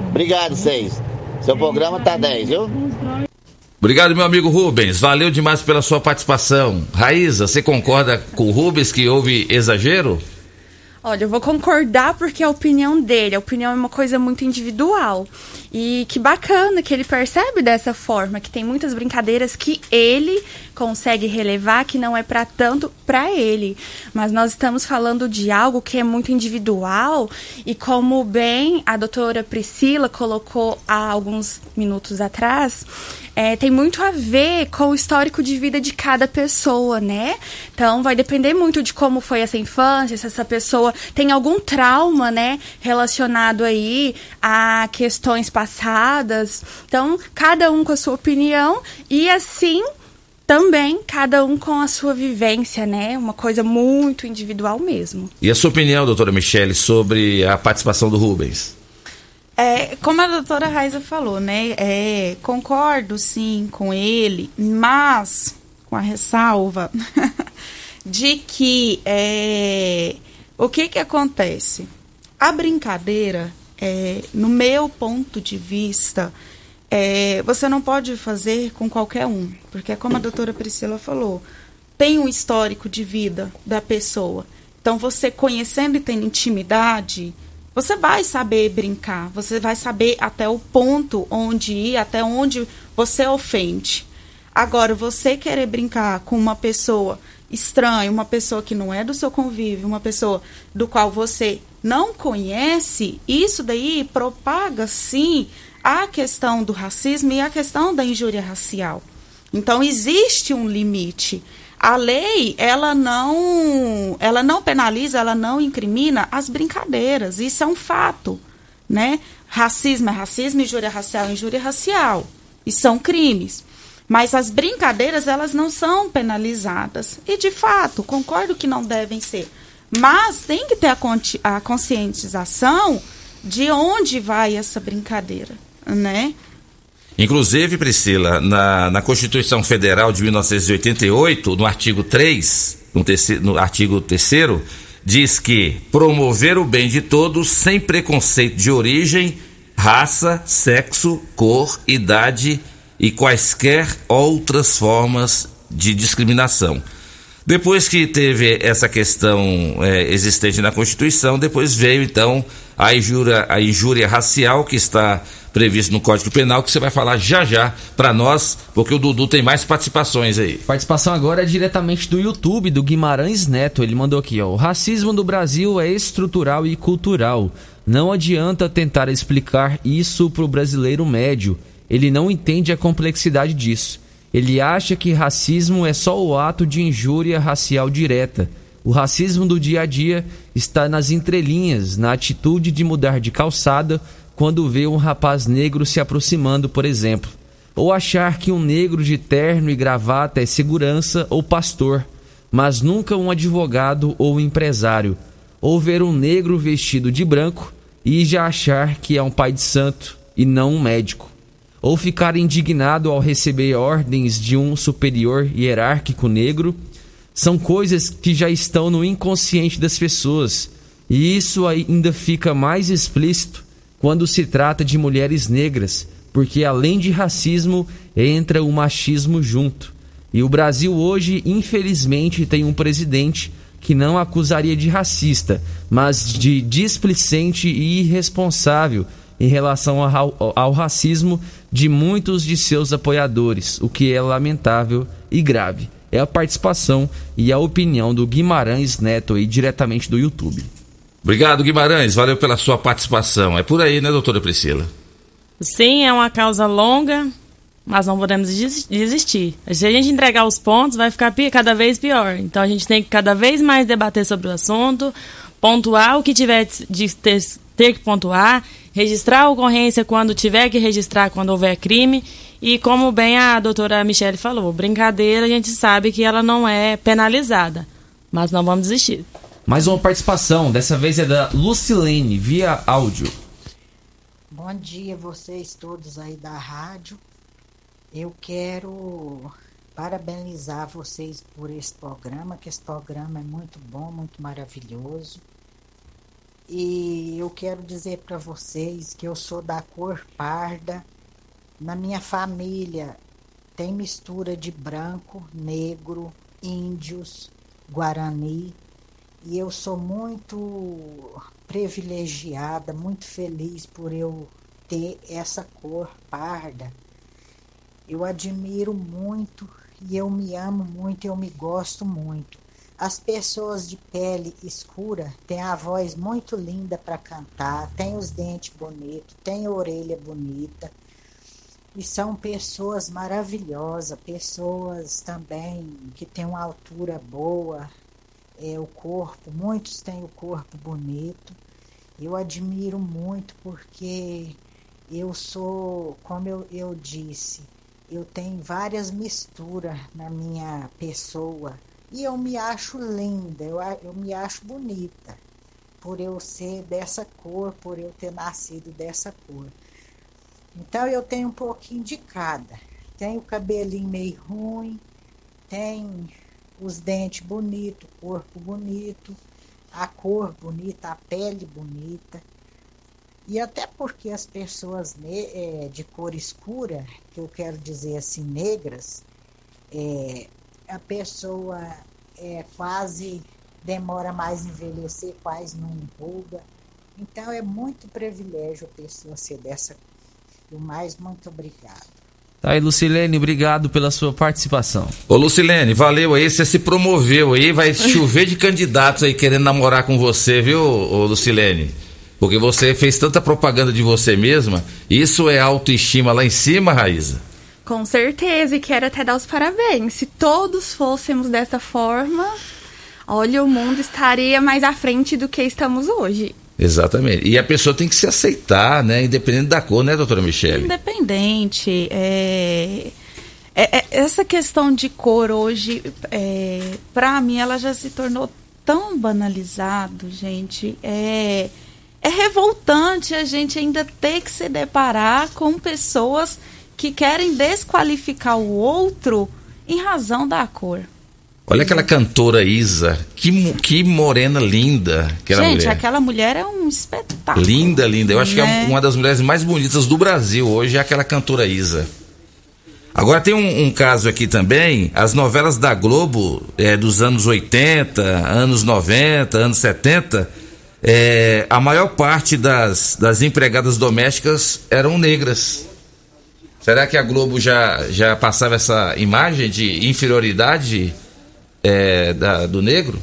Obrigado, vocês. Seu programa tá 10, viu? Obrigado, meu amigo Rubens. Valeu demais pela sua participação. Raíza, você concorda com o Rubens que houve exagero? Olha, eu vou concordar porque é a opinião dele. A opinião é uma coisa muito individual. E que bacana que ele percebe dessa forma, que tem muitas brincadeiras que ele consegue relevar que não é para tanto para ele. Mas nós estamos falando de algo que é muito individual e como bem a doutora Priscila colocou há alguns minutos atrás, é, tem muito a ver com o histórico de vida de cada pessoa, né? Então vai depender muito de como foi essa infância, se essa pessoa tem algum trauma, né, relacionado aí a questões. Então, cada um com a sua opinião e assim também cada um com a sua vivência, né? Uma coisa muito individual mesmo. E a sua opinião, doutora Michele, sobre a participação do Rubens? É, como a doutora Raiza falou, né? É, concordo sim com ele, mas com a ressalva de que é, o que que acontece? A brincadeira, é, no meu ponto de vista, é, você não pode fazer com qualquer um, porque é como a doutora Priscila falou, tem um histórico de vida da pessoa. Então, você conhecendo e tendo intimidade, você vai saber brincar, você vai saber até o ponto onde ir, até onde você ofende. Agora, você querer brincar com uma pessoa estranha, uma pessoa que não é do seu convívio, uma pessoa do qual você não conhece, isso daí propaga sim a questão do racismo e a questão da injúria racial. Então existe um limite. A lei, ela não, ela não penaliza, ela não incrimina as brincadeiras. Isso é um fato, né? Racismo é racismo, injúria racial é injúria racial. E são crimes. Mas as brincadeiras, elas não são penalizadas. E, de fato, concordo que não devem ser. Mas tem que ter a, a conscientização de onde vai essa brincadeira, né? Inclusive, Priscila, na, na Constituição Federal de 1988, no artigo 3, no, terceiro, no artigo 3 diz que promover o bem de todos sem preconceito de origem, raça, sexo, cor, idade e quaisquer outras formas de discriminação. Depois que teve essa questão é, existente na Constituição, depois veio então a injúria, a injúria racial que está previsto no Código Penal, que você vai falar já já para nós, porque o Dudu tem mais participações aí. Participação agora é diretamente do YouTube, do Guimarães Neto. Ele mandou aqui, ó. O racismo do Brasil é estrutural e cultural. Não adianta tentar explicar isso pro brasileiro médio. Ele não entende a complexidade disso. Ele acha que racismo é só o ato de injúria racial direta. O racismo do dia a dia está nas entrelinhas, na atitude de mudar de calçada quando vê um rapaz negro se aproximando, por exemplo. Ou achar que um negro de terno e gravata é segurança ou pastor, mas nunca um advogado ou empresário. Ou ver um negro vestido de branco e já achar que é um pai de santo e não um médico. Ou ficar indignado ao receber ordens de um superior hierárquico negro. São coisas que já estão no inconsciente das pessoas. E isso ainda fica mais explícito quando se trata de mulheres negras, porque além de racismo entra o machismo junto. E o Brasil hoje, infelizmente, tem um presidente que não acusaria de racista, mas de displicente e irresponsável em relação ao, ao, racismo de muitos de seus apoiadores, o que é lamentável e grave. É a participação e a opinião do Guimarães Neto aí diretamente do YouTube. Obrigado, Guimarães. Valeu pela sua participação. É por aí, né, doutora Priscila? Sim, é uma causa longa, mas não podemos desistir. Se a gente entregar os pontos, vai ficar cada vez pior. Então a gente tem que cada vez mais debater sobre o assunto, pontuar o que tiver de ter, ter que pontuar, registrar a ocorrência quando tiver que registrar quando houver crime. E como bem a doutora Michele falou, brincadeira a gente sabe que ela não é penalizada, mas não vamos desistir. Mais uma participação, dessa vez é da Lucilene, via áudio. Bom dia vocês todos aí da rádio. Eu quero parabenizar vocês por esse programa, que esse programa é muito bom, muito maravilhoso. E eu quero dizer para vocês que eu sou da cor parda. Na minha família tem mistura de branco, negro, índios, guarani. E eu sou muito privilegiada, muito feliz por eu ter essa cor parda eu admiro muito e eu me amo muito, eu me gosto muito. As pessoas de pele escura têm a voz muito linda para cantar, têm os dentes bonitos, têm a orelha bonita. E são pessoas maravilhosas, pessoas também que têm uma altura boa, é, o corpo, muitos têm o corpo bonito. Eu admiro muito porque eu sou, como eu, eu disse, eu tenho várias misturas na minha pessoa e eu me acho linda, eu, eu me acho bonita por eu ser dessa cor, por eu ter nascido dessa cor. Então eu tenho um pouquinho de cada. Tenho o cabelinho meio ruim, tem os dentes bonitos, o corpo bonito, a cor bonita, a pele bonita. E até porque as pessoas é, de cor escura, que eu quero dizer assim, negras, é, a pessoa é, quase demora mais envelhecer, quase não enruga. Então é muito privilégio a pessoa ser dessa. E mais, muito obrigado. Tá aí, Lucilene, obrigado pela sua participação. Ô, Lucilene, valeu aí, você se promoveu aí, vai chover de candidatos aí querendo namorar com você, viu, ô, Lucilene? Porque você fez tanta propaganda de você mesma. Isso é autoestima lá em cima, Raíza? Com certeza, e quero até dar os parabéns. Se todos fôssemos dessa forma, olha, o mundo estaria mais à frente do que estamos hoje. Exatamente. E a pessoa tem que se aceitar, né? Independente da cor, né, doutora Michele? Independente. É... É, é, essa questão de cor hoje, é, para mim, ela já se tornou tão banalizado, gente. É, é revoltante a gente ainda ter que se deparar com pessoas que querem desqualificar o outro em razão da cor. Olha aquela cantora Isa, que, que morena linda aquela Gente, mulher. aquela mulher é um espetáculo. Linda, linda. Eu acho que é Né? uma das mulheres mais bonitas do Brasil hoje, é aquela cantora Isa. Agora tem um, um caso aqui também, as novelas da Globo é, dos anos 80, anos 90, anos 70, é, a maior parte das, das empregadas domésticas eram negras. Será que a Globo já, já passava essa imagem de inferioridade é, da, do negro?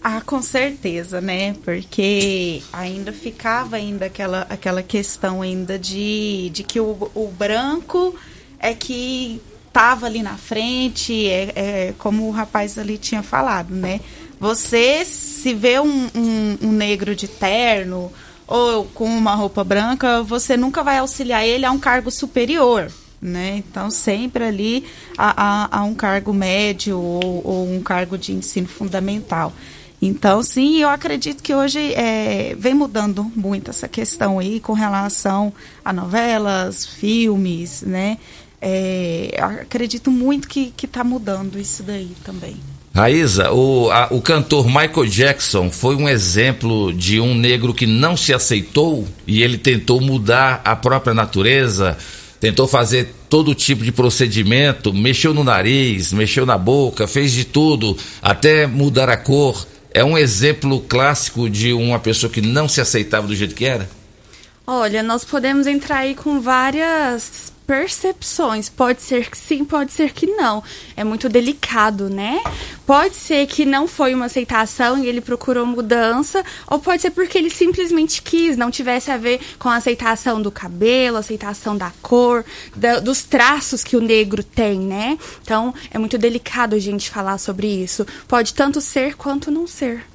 Ah, com certeza, né? Porque ainda ficava ainda aquela, aquela questão ainda de, de que o, o branco é que estava ali na frente, é, é, como o rapaz ali tinha falado, né? Você se vê um, um, um negro de terno ou com uma roupa branca, você nunca vai auxiliar ele a um cargo superior, né? Então, sempre ali a, um cargo médio ou, ou, um cargo de ensino fundamental. Então, sim, eu acredito que hoje é, vem mudando muito essa questão aí com relação a novelas, filmes, né? É, acredito muito que está mudando isso daí também. Raíza, o, a, o cantor Michael Jackson foi um exemplo de um negro que não se aceitou e ele tentou mudar a própria natureza, tentou fazer todo tipo de procedimento, mexeu no nariz, mexeu na boca, fez de tudo, até mudar a cor. É um exemplo clássico de uma pessoa que não se aceitava do jeito que era? Olha, nós podemos entrar aí com várias percepções. Pode ser que sim, pode ser que não. É muito delicado, né? Pode ser que não foi uma aceitação e ele procurou mudança, ou pode ser porque ele simplesmente quis, não tivesse a ver com a aceitação do cabelo, aceitação da cor, da, dos traços que o negro tem, né? Então, é muito delicado a gente falar sobre isso. Pode tanto ser quanto não ser.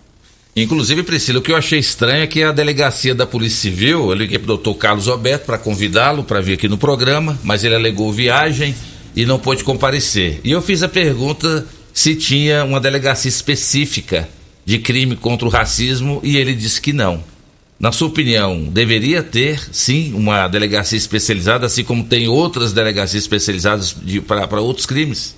Inclusive, Priscila, o que eu achei estranho é que a delegacia da Polícia Civil, eu liguei para o doutor Carlos Alberto para convidá-lo para vir aqui no programa, mas ele alegou viagem e não pôde comparecer. E eu fiz a pergunta se tinha uma delegacia específica de crime contra o racismo e ele disse que não. Na sua opinião, deveria ter, sim, uma delegacia especializada, assim como tem outras delegacias especializadas para outros crimes?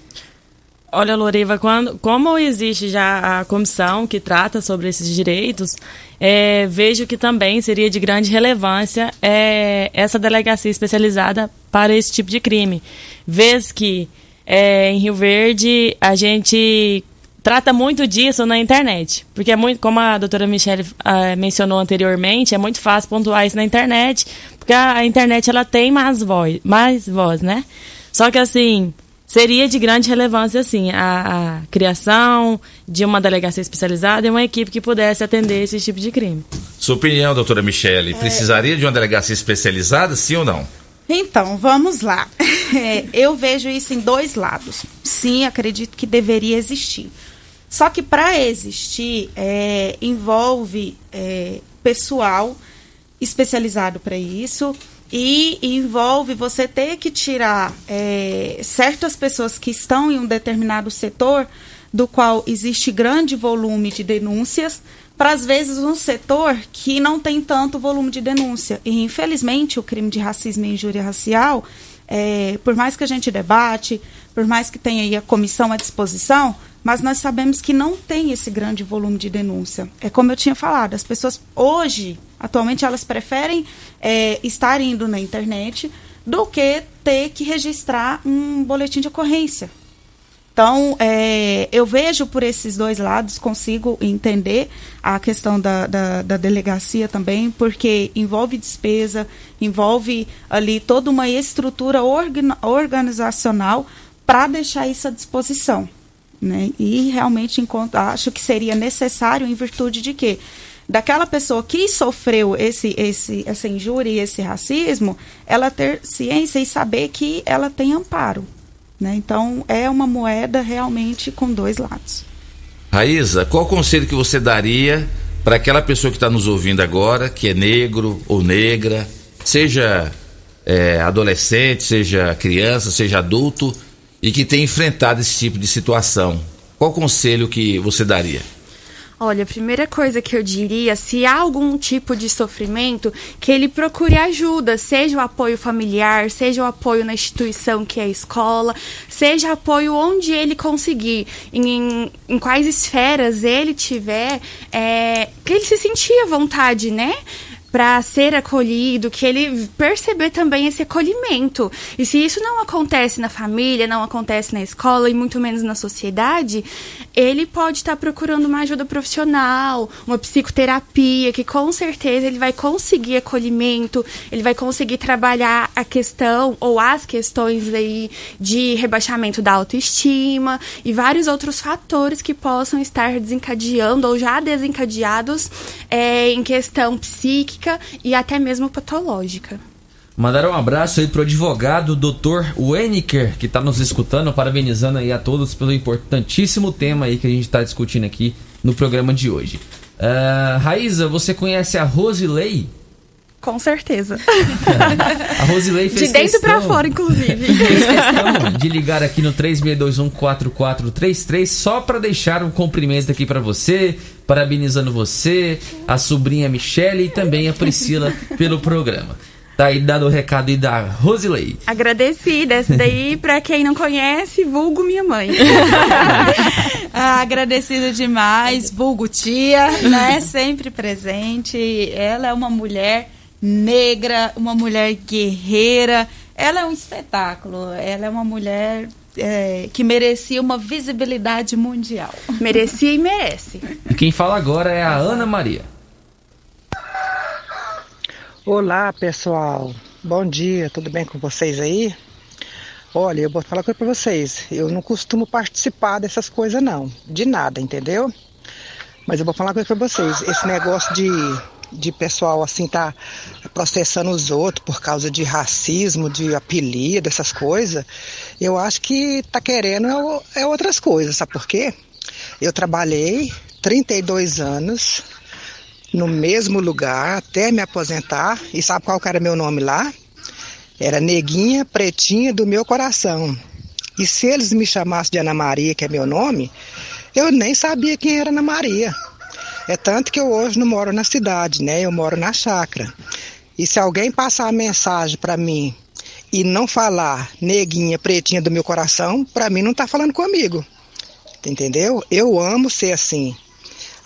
Olha, Loriva, quando, como existe já a comissão que trata sobre esses direitos, é, vejo que também seria de grande relevância é, essa delegacia especializada para esse tipo de crime. Vez que é, em Rio Verde a gente trata muito disso na internet. Porque é muito, como a doutora Michelle uh, mencionou anteriormente, é muito fácil pontuar isso na internet, porque a, a internet ela tem mais voz, mais voz, né? Só que assim, seria de grande relevância, sim, a, a, criação de uma delegacia especializada e uma equipe que pudesse atender esse tipo de crime. Sua opinião, doutora Michele, é... precisaria de uma delegacia especializada, sim ou não? Então, vamos lá. É, eu vejo isso em dois lados. Sim, acredito que deveria existir. Só que para existir, é, envolve é, pessoal especializado para isso, e envolve você ter que tirar é, certas pessoas que estão em um determinado setor do qual existe grande volume de denúncias para às vezes um setor que não tem tanto volume de denúncia. E infelizmente o crime de racismo e injúria racial é, por mais que a gente debate por mais que tenha aí a comissão à disposição mas nós sabemos que não tem esse grande volume de denúncia é como eu tinha falado as pessoas hoje Atualmente elas preferem é, estar indo na internet do que ter que registrar um boletim de ocorrência. Então, é, eu vejo por esses dois lados, consigo entender a questão da, da, da, delegacia também, porque envolve despesa, envolve ali toda uma estrutura organ, organizacional para deixar isso à disposição. Né? E realmente acho que seria necessário em virtude de quê? daquela pessoa que sofreu esse, esse, essa injúria e esse racismo, ela ter ciência e saber que ela tem amparo. Né? Então, é uma moeda realmente com dois lados. Raíza, qual conselho que você daria para aquela pessoa que está nos ouvindo agora, que é negro ou negra, seja é, adolescente, seja criança, seja adulto, e que tem enfrentado esse tipo de situação? Qual conselho que você daria? Olha, a primeira coisa que eu diria, se há algum tipo de sofrimento, que ele procure ajuda, seja o apoio familiar, seja o apoio na instituição que é a escola, seja apoio onde ele conseguir, em, em quais esferas ele tiver, é, que ele se sentir à vontade, né? Para ser acolhido, que ele perceber também esse acolhimento. E se isso não acontece na família, não acontece na escola e muito menos na sociedade, ele pode estar tá procurando uma ajuda profissional, uma psicoterapia, que com certeza ele vai conseguir acolhimento, ele vai conseguir trabalhar a questão ou as questões aí de rebaixamento da autoestima e vários outros fatores que possam estar desencadeando ou já desencadeados é, em questão psíquica e até mesmo patológica. Mandar um abraço aí pro advogado Dr. Weniker, que está nos escutando, parabenizando aí a todos pelo importantíssimo tema aí que a gente está discutindo aqui no programa de hoje. Uh, Raíza, você conhece a Rosilei? Com certeza. a Rosilei fez De dentro questão, para fora, inclusive. Fez questão de ligar aqui no 36214433 só para deixar um cumprimento aqui para você, parabenizando você, a sobrinha Michele e também a Priscila pelo programa. Tá aí dado o recado aí da Rosilei. Agradecida. Essa daí, pra quem não conhece, vulgo minha mãe. ah, agradecida demais, vulgo tia, né? Sempre presente. Ela é uma mulher negra, uma mulher guerreira. Ela é um espetáculo. Ela é uma mulher é, que merecia uma visibilidade mundial. Merecia e merece. E quem fala agora é a Ana Maria. Olá, pessoal. Bom dia, tudo bem com vocês aí? Olha, eu vou falar uma coisa pra vocês. Eu não costumo participar dessas coisas, não. De nada, entendeu? Mas eu vou falar uma coisa pra vocês. Esse negócio de, de pessoal, assim, tá processando os outros por causa de racismo, de apelido, essas coisas, eu acho que tá querendo é, é outras coisas, sabe por quê? Eu trabalhei 32 anos no mesmo lugar até me aposentar. E sabe qual era meu nome lá? Era Neguinha Pretinha do meu coração. E se eles me chamassem de Ana Maria, que é meu nome, eu nem sabia quem era Ana Maria. É tanto que eu hoje não moro na cidade, né? Eu moro na chácara. E se alguém passar a mensagem para mim e não falar neguinha pretinha do meu coração, para mim não tá falando comigo. Entendeu? Eu amo ser assim.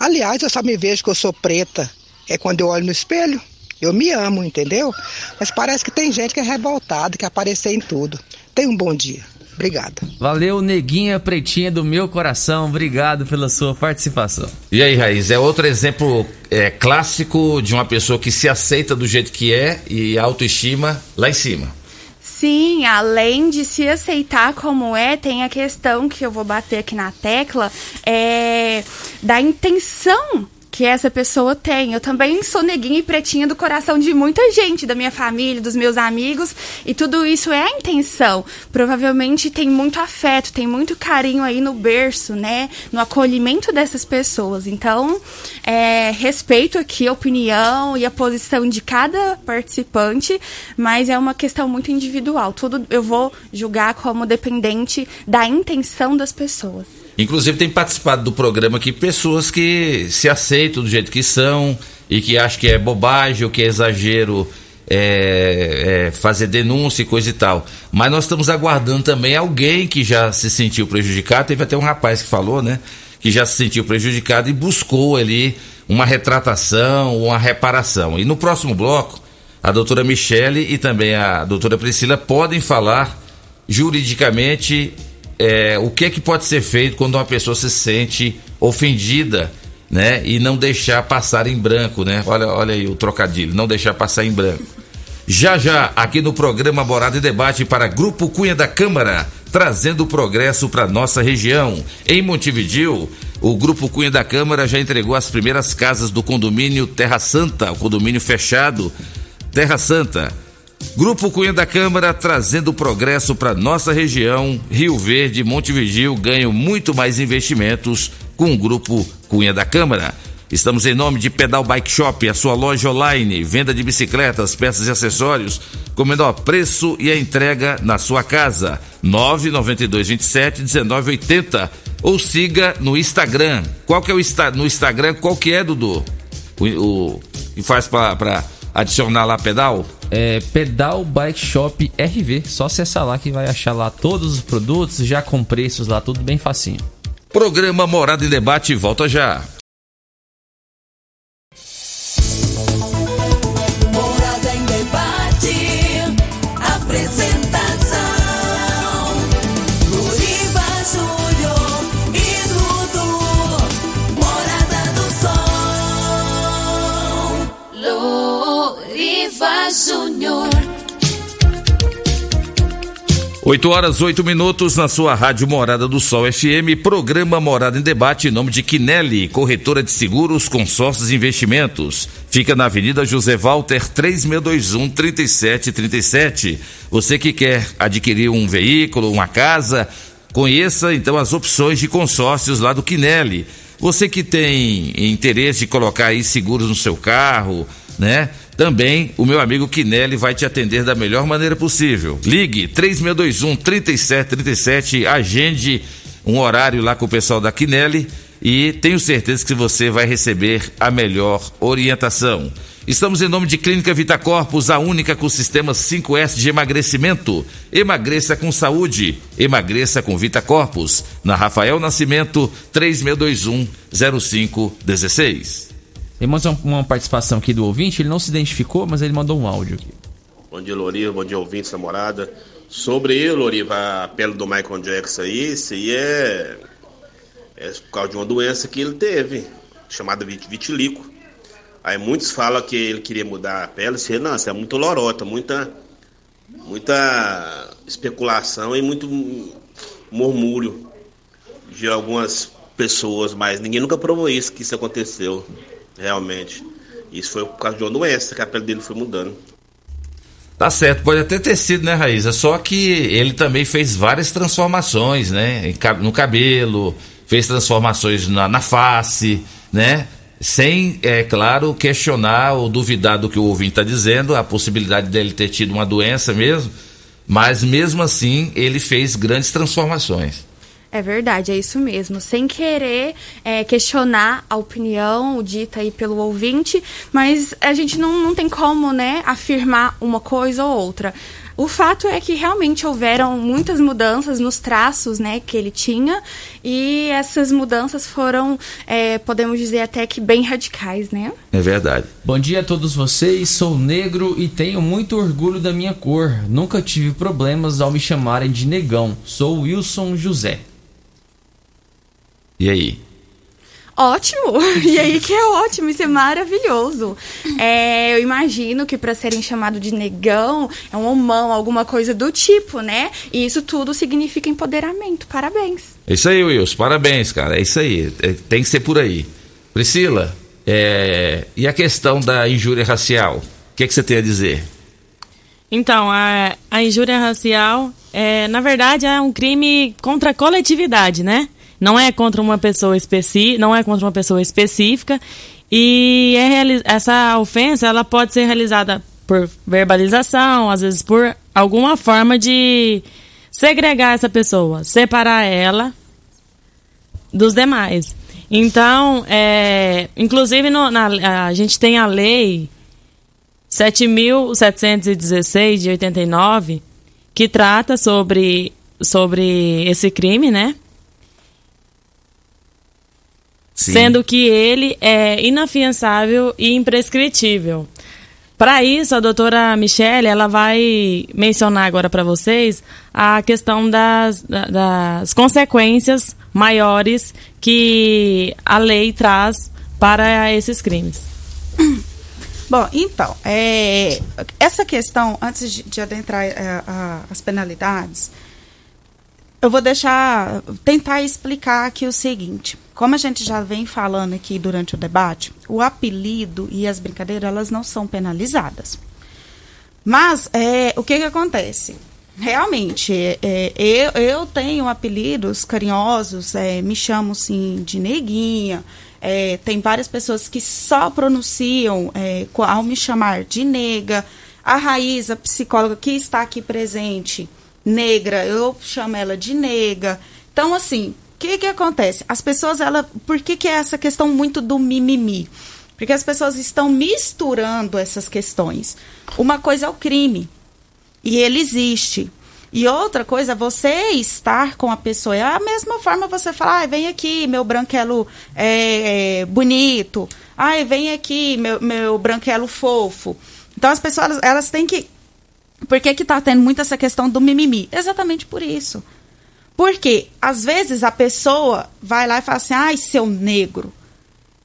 Aliás, eu só me vejo que eu sou preta. É quando eu olho no espelho. Eu me amo, entendeu? Mas parece que tem gente que é revoltada, que aparecer em tudo. Tenha um bom dia. Obrigado. Valeu, neguinha pretinha do meu coração. Obrigado pela sua participação. E aí, Raiz, é outro exemplo é, clássico de uma pessoa que se aceita do jeito que é e a autoestima lá em cima. Sim, além de se aceitar como é, tem a questão que eu vou bater aqui na tecla, é da intenção que essa pessoa tem. Eu também sou neguinha e pretinha do coração de muita gente, da minha família, dos meus amigos, e tudo isso é a intenção. Provavelmente tem muito afeto, tem muito carinho aí no berço, né? No acolhimento dessas pessoas. Então, é, respeito aqui a opinião e a posição de cada participante, mas é uma questão muito individual. Tudo eu vou julgar como dependente da intenção das pessoas. Inclusive tem participado do programa aqui pessoas que se aceitam do jeito que são e que acham que é bobagem ou que é exagero é, é, fazer denúncia e coisa e tal. Mas nós estamos aguardando também alguém que já se sentiu prejudicado. Teve até um rapaz que falou, né? Que já se sentiu prejudicado e buscou ali uma retratação, uma reparação. E no próximo bloco, a doutora Michele e também a doutora Priscila podem falar juridicamente é, o que é que pode ser feito quando uma pessoa se sente ofendida, né? E não deixar passar em branco, né? Olha, olha aí o trocadilho, não deixar passar em branco. Já já, aqui no programa Morada e Debate para Grupo Cunha da Câmara, trazendo progresso para nossa região. Em Montevidil, o Grupo Cunha da Câmara já entregou as primeiras casas do condomínio Terra Santa, o condomínio fechado Terra Santa. Grupo Cunha da Câmara trazendo progresso para nossa região. Rio Verde, Montevidil ganham muito mais investimentos com o Grupo Cunha da Câmara. Estamos em nome de Pedal Bike Shop, a sua loja online, venda de bicicletas, peças e acessórios, com menor preço e a entrega na sua casa. 992 27 1980 ou siga no Instagram. Qual que é o no Instagram? Qual que é, Dudu? O, o que faz para adicionar lá pedal? É Pedal Bike Shop RV. Só acessar lá que vai achar lá todos os produtos, já com preços lá, tudo bem facinho. Programa Morada em Debate volta já. Luriva Júnior. 8 horas, 8 minutos na sua rádio Morada do Sol FM, programa Morada em Debate, em nome de Quinelli, corretora de seguros, consórcios e investimentos. Fica na Avenida José Walter, 3621 3737. Você que quer adquirir um veículo, uma casa, conheça então as opções de consórcios lá do Quinelli. Você que tem interesse de colocar aí seguros no seu carro, né? Também o meu amigo Quinelli vai te atender da melhor maneira possível. Ligue 3621 3737, agende um horário lá com o pessoal da Quinelli e tenho certeza que você vai receber a melhor orientação. Estamos em nome de Clínica Vita Corpus, a única com sistema 5S de emagrecimento. Emagreça com saúde, emagreça com Vita Corpus. Na Rafael Nascimento, 3621 0516. Temos uma, uma participação aqui do ouvinte, ele não se identificou, mas ele mandou um áudio aqui. Bom dia, Loriva. Bom dia, ouvintes da morada. Sobre ele, Loriva, a pele do Michael Jackson aí, isso aí é, é por causa de uma doença que ele teve, chamada vit- vitiligo. Aí muitos falam que ele queria mudar a pele, aí não, isso é muito lorota, muita, muita especulação e muito murmúrio de algumas pessoas, mas ninguém nunca provou isso, que isso aconteceu, realmente. Isso foi por causa de uma doença, que a pele dele foi mudando. Tá certo, pode até ter sido, né, Raíza? Só que ele também fez várias transformações, né? No cabelo, fez transformações na, na face, né? Sem, é claro, questionar ou duvidar do que o ouvinte está dizendo, a possibilidade dele ter tido uma doença mesmo, mas mesmo assim ele fez grandes transformações. É verdade, é isso mesmo. Sem querer é, questionar a opinião dita aí pelo ouvinte, mas a gente não, não tem como, né, afirmar uma coisa ou outra. O fato é que realmente houveram muitas mudanças nos traços, né, que ele tinha, e essas mudanças foram, é, podemos dizer até que bem radicais, né? É verdade. Bom dia a todos vocês, sou negro e tenho muito orgulho da minha cor. Nunca tive problemas ao me chamarem de negão. Sou Wilson José. E aí? Ótimo! E aí que é ótimo, isso é maravilhoso. É, eu imagino que para serem chamados de negão, é um homão, alguma coisa do tipo, né? E isso tudo significa empoderamento. Parabéns. É isso aí, Wilson. Parabéns, cara. É isso aí. É, tem que ser por aí. Priscila, é, e a questão da injúria racial? O que, que você tem a dizer? Então, a, a injúria racial, é, na verdade, é um crime contra a coletividade, né? Não é contra uma pessoa específica, não é contra uma pessoa específica. E é essa ofensa, ela pode ser realizada por verbalização, às vezes por alguma forma de segregar essa pessoa, separar ela dos demais. Então, é, inclusive no- na, a gente tem a lei 7.716 de 89 que trata sobre, sobre esse crime, né? Sim. Sendo que ele é inafiançável e imprescritível. Para isso, a doutora Michele, ela vai mencionar agora para vocês a questão das, da- das consequências maiores que a lei traz para esses crimes. Bom, então, é, essa questão, antes de, de adentrar é, a- as penalidades, eu vou deixar, tentar explicar aqui o seguinte. Como a gente já vem falando aqui durante o debate, o apelido e as brincadeiras, elas não são penalizadas. Mas, é, o que que acontece? Realmente, é, é, eu, eu tenho apelidos carinhosos, é, me chamo, assim, de neguinha, é, tem várias pessoas que só pronunciam é, ao me chamar de nega. A Raíza, psicóloga que está aqui presente, negra, eu chamo ela de nega. Então, assim, o que que acontece? As pessoas, ela, por que que é essa questão muito do mimimi? Porque as pessoas estão misturando essas questões. Uma coisa é o crime, e ele existe. E outra coisa, você estar com a pessoa. É a mesma forma você falar, ah, vem aqui, meu branquelo é, é, bonito. Ai, vem aqui, meu, meu branquelo fofo. Então as pessoas, elas têm que. Por que que tá tendo muito essa questão do mimimi? Exatamente por isso. Porque, às vezes, a pessoa vai lá e fala assim, ai, seu negro.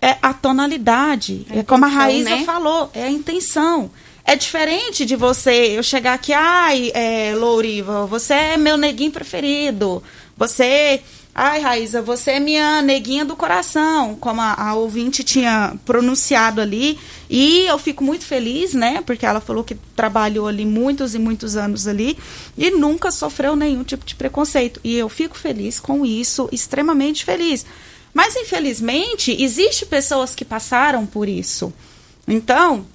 É a tonalidade. A é como a Raíza né? falou, é a intenção. É diferente de você, eu chegar aqui, ai, é, Louriva, você é meu neguinho preferido. Você, ai, Raíza, você é minha neguinha do coração, como a, a ouvinte tinha pronunciado ali. E eu fico muito feliz, né? Porque ela falou que trabalhou ali muitos e muitos anos ali e nunca sofreu nenhum tipo de preconceito. E eu fico feliz com isso, extremamente feliz. Mas, infelizmente, existe pessoas que passaram por isso. Então,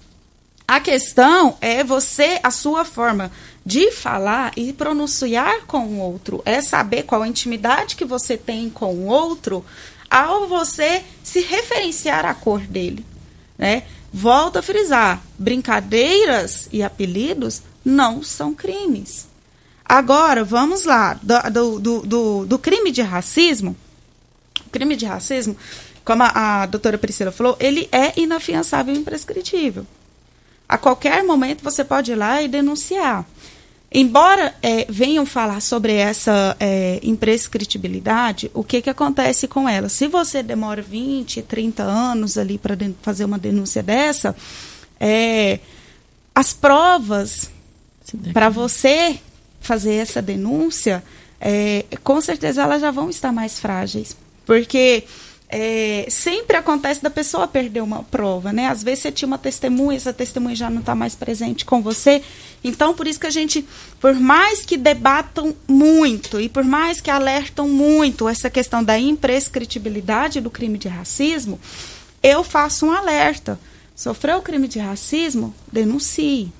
a questão é você, a sua forma de falar e pronunciar com o outro. É saber qual a intimidade que você tem com o outro ao você se referenciar à cor dele. Né? Volto a frisar: brincadeiras e apelidos não são crimes. Agora, vamos lá, do, do, do, do crime de racismo. O crime de racismo, como a, a doutora Priscila falou, ele é inafiançável e imprescritível. A qualquer momento você pode ir lá e denunciar. Embora é, venham falar sobre essa é, imprescritibilidade, o que, que acontece com ela? Se você demora 20, 30 anos ali para fazer uma denúncia dessa, é, as provas para você fazer essa denúncia, é, com certeza elas já vão estar mais frágeis. Porque é, sempre acontece da pessoa perder uma prova, né? Às vezes você tinha uma testemunha, essa testemunha já não está mais presente com você. Então, por isso que a gente, por mais que debatam muito e por mais que alertam muito essa questão da imprescritibilidade do crime de racismo, eu faço um alerta. Sofreu crime de racismo? Denuncie.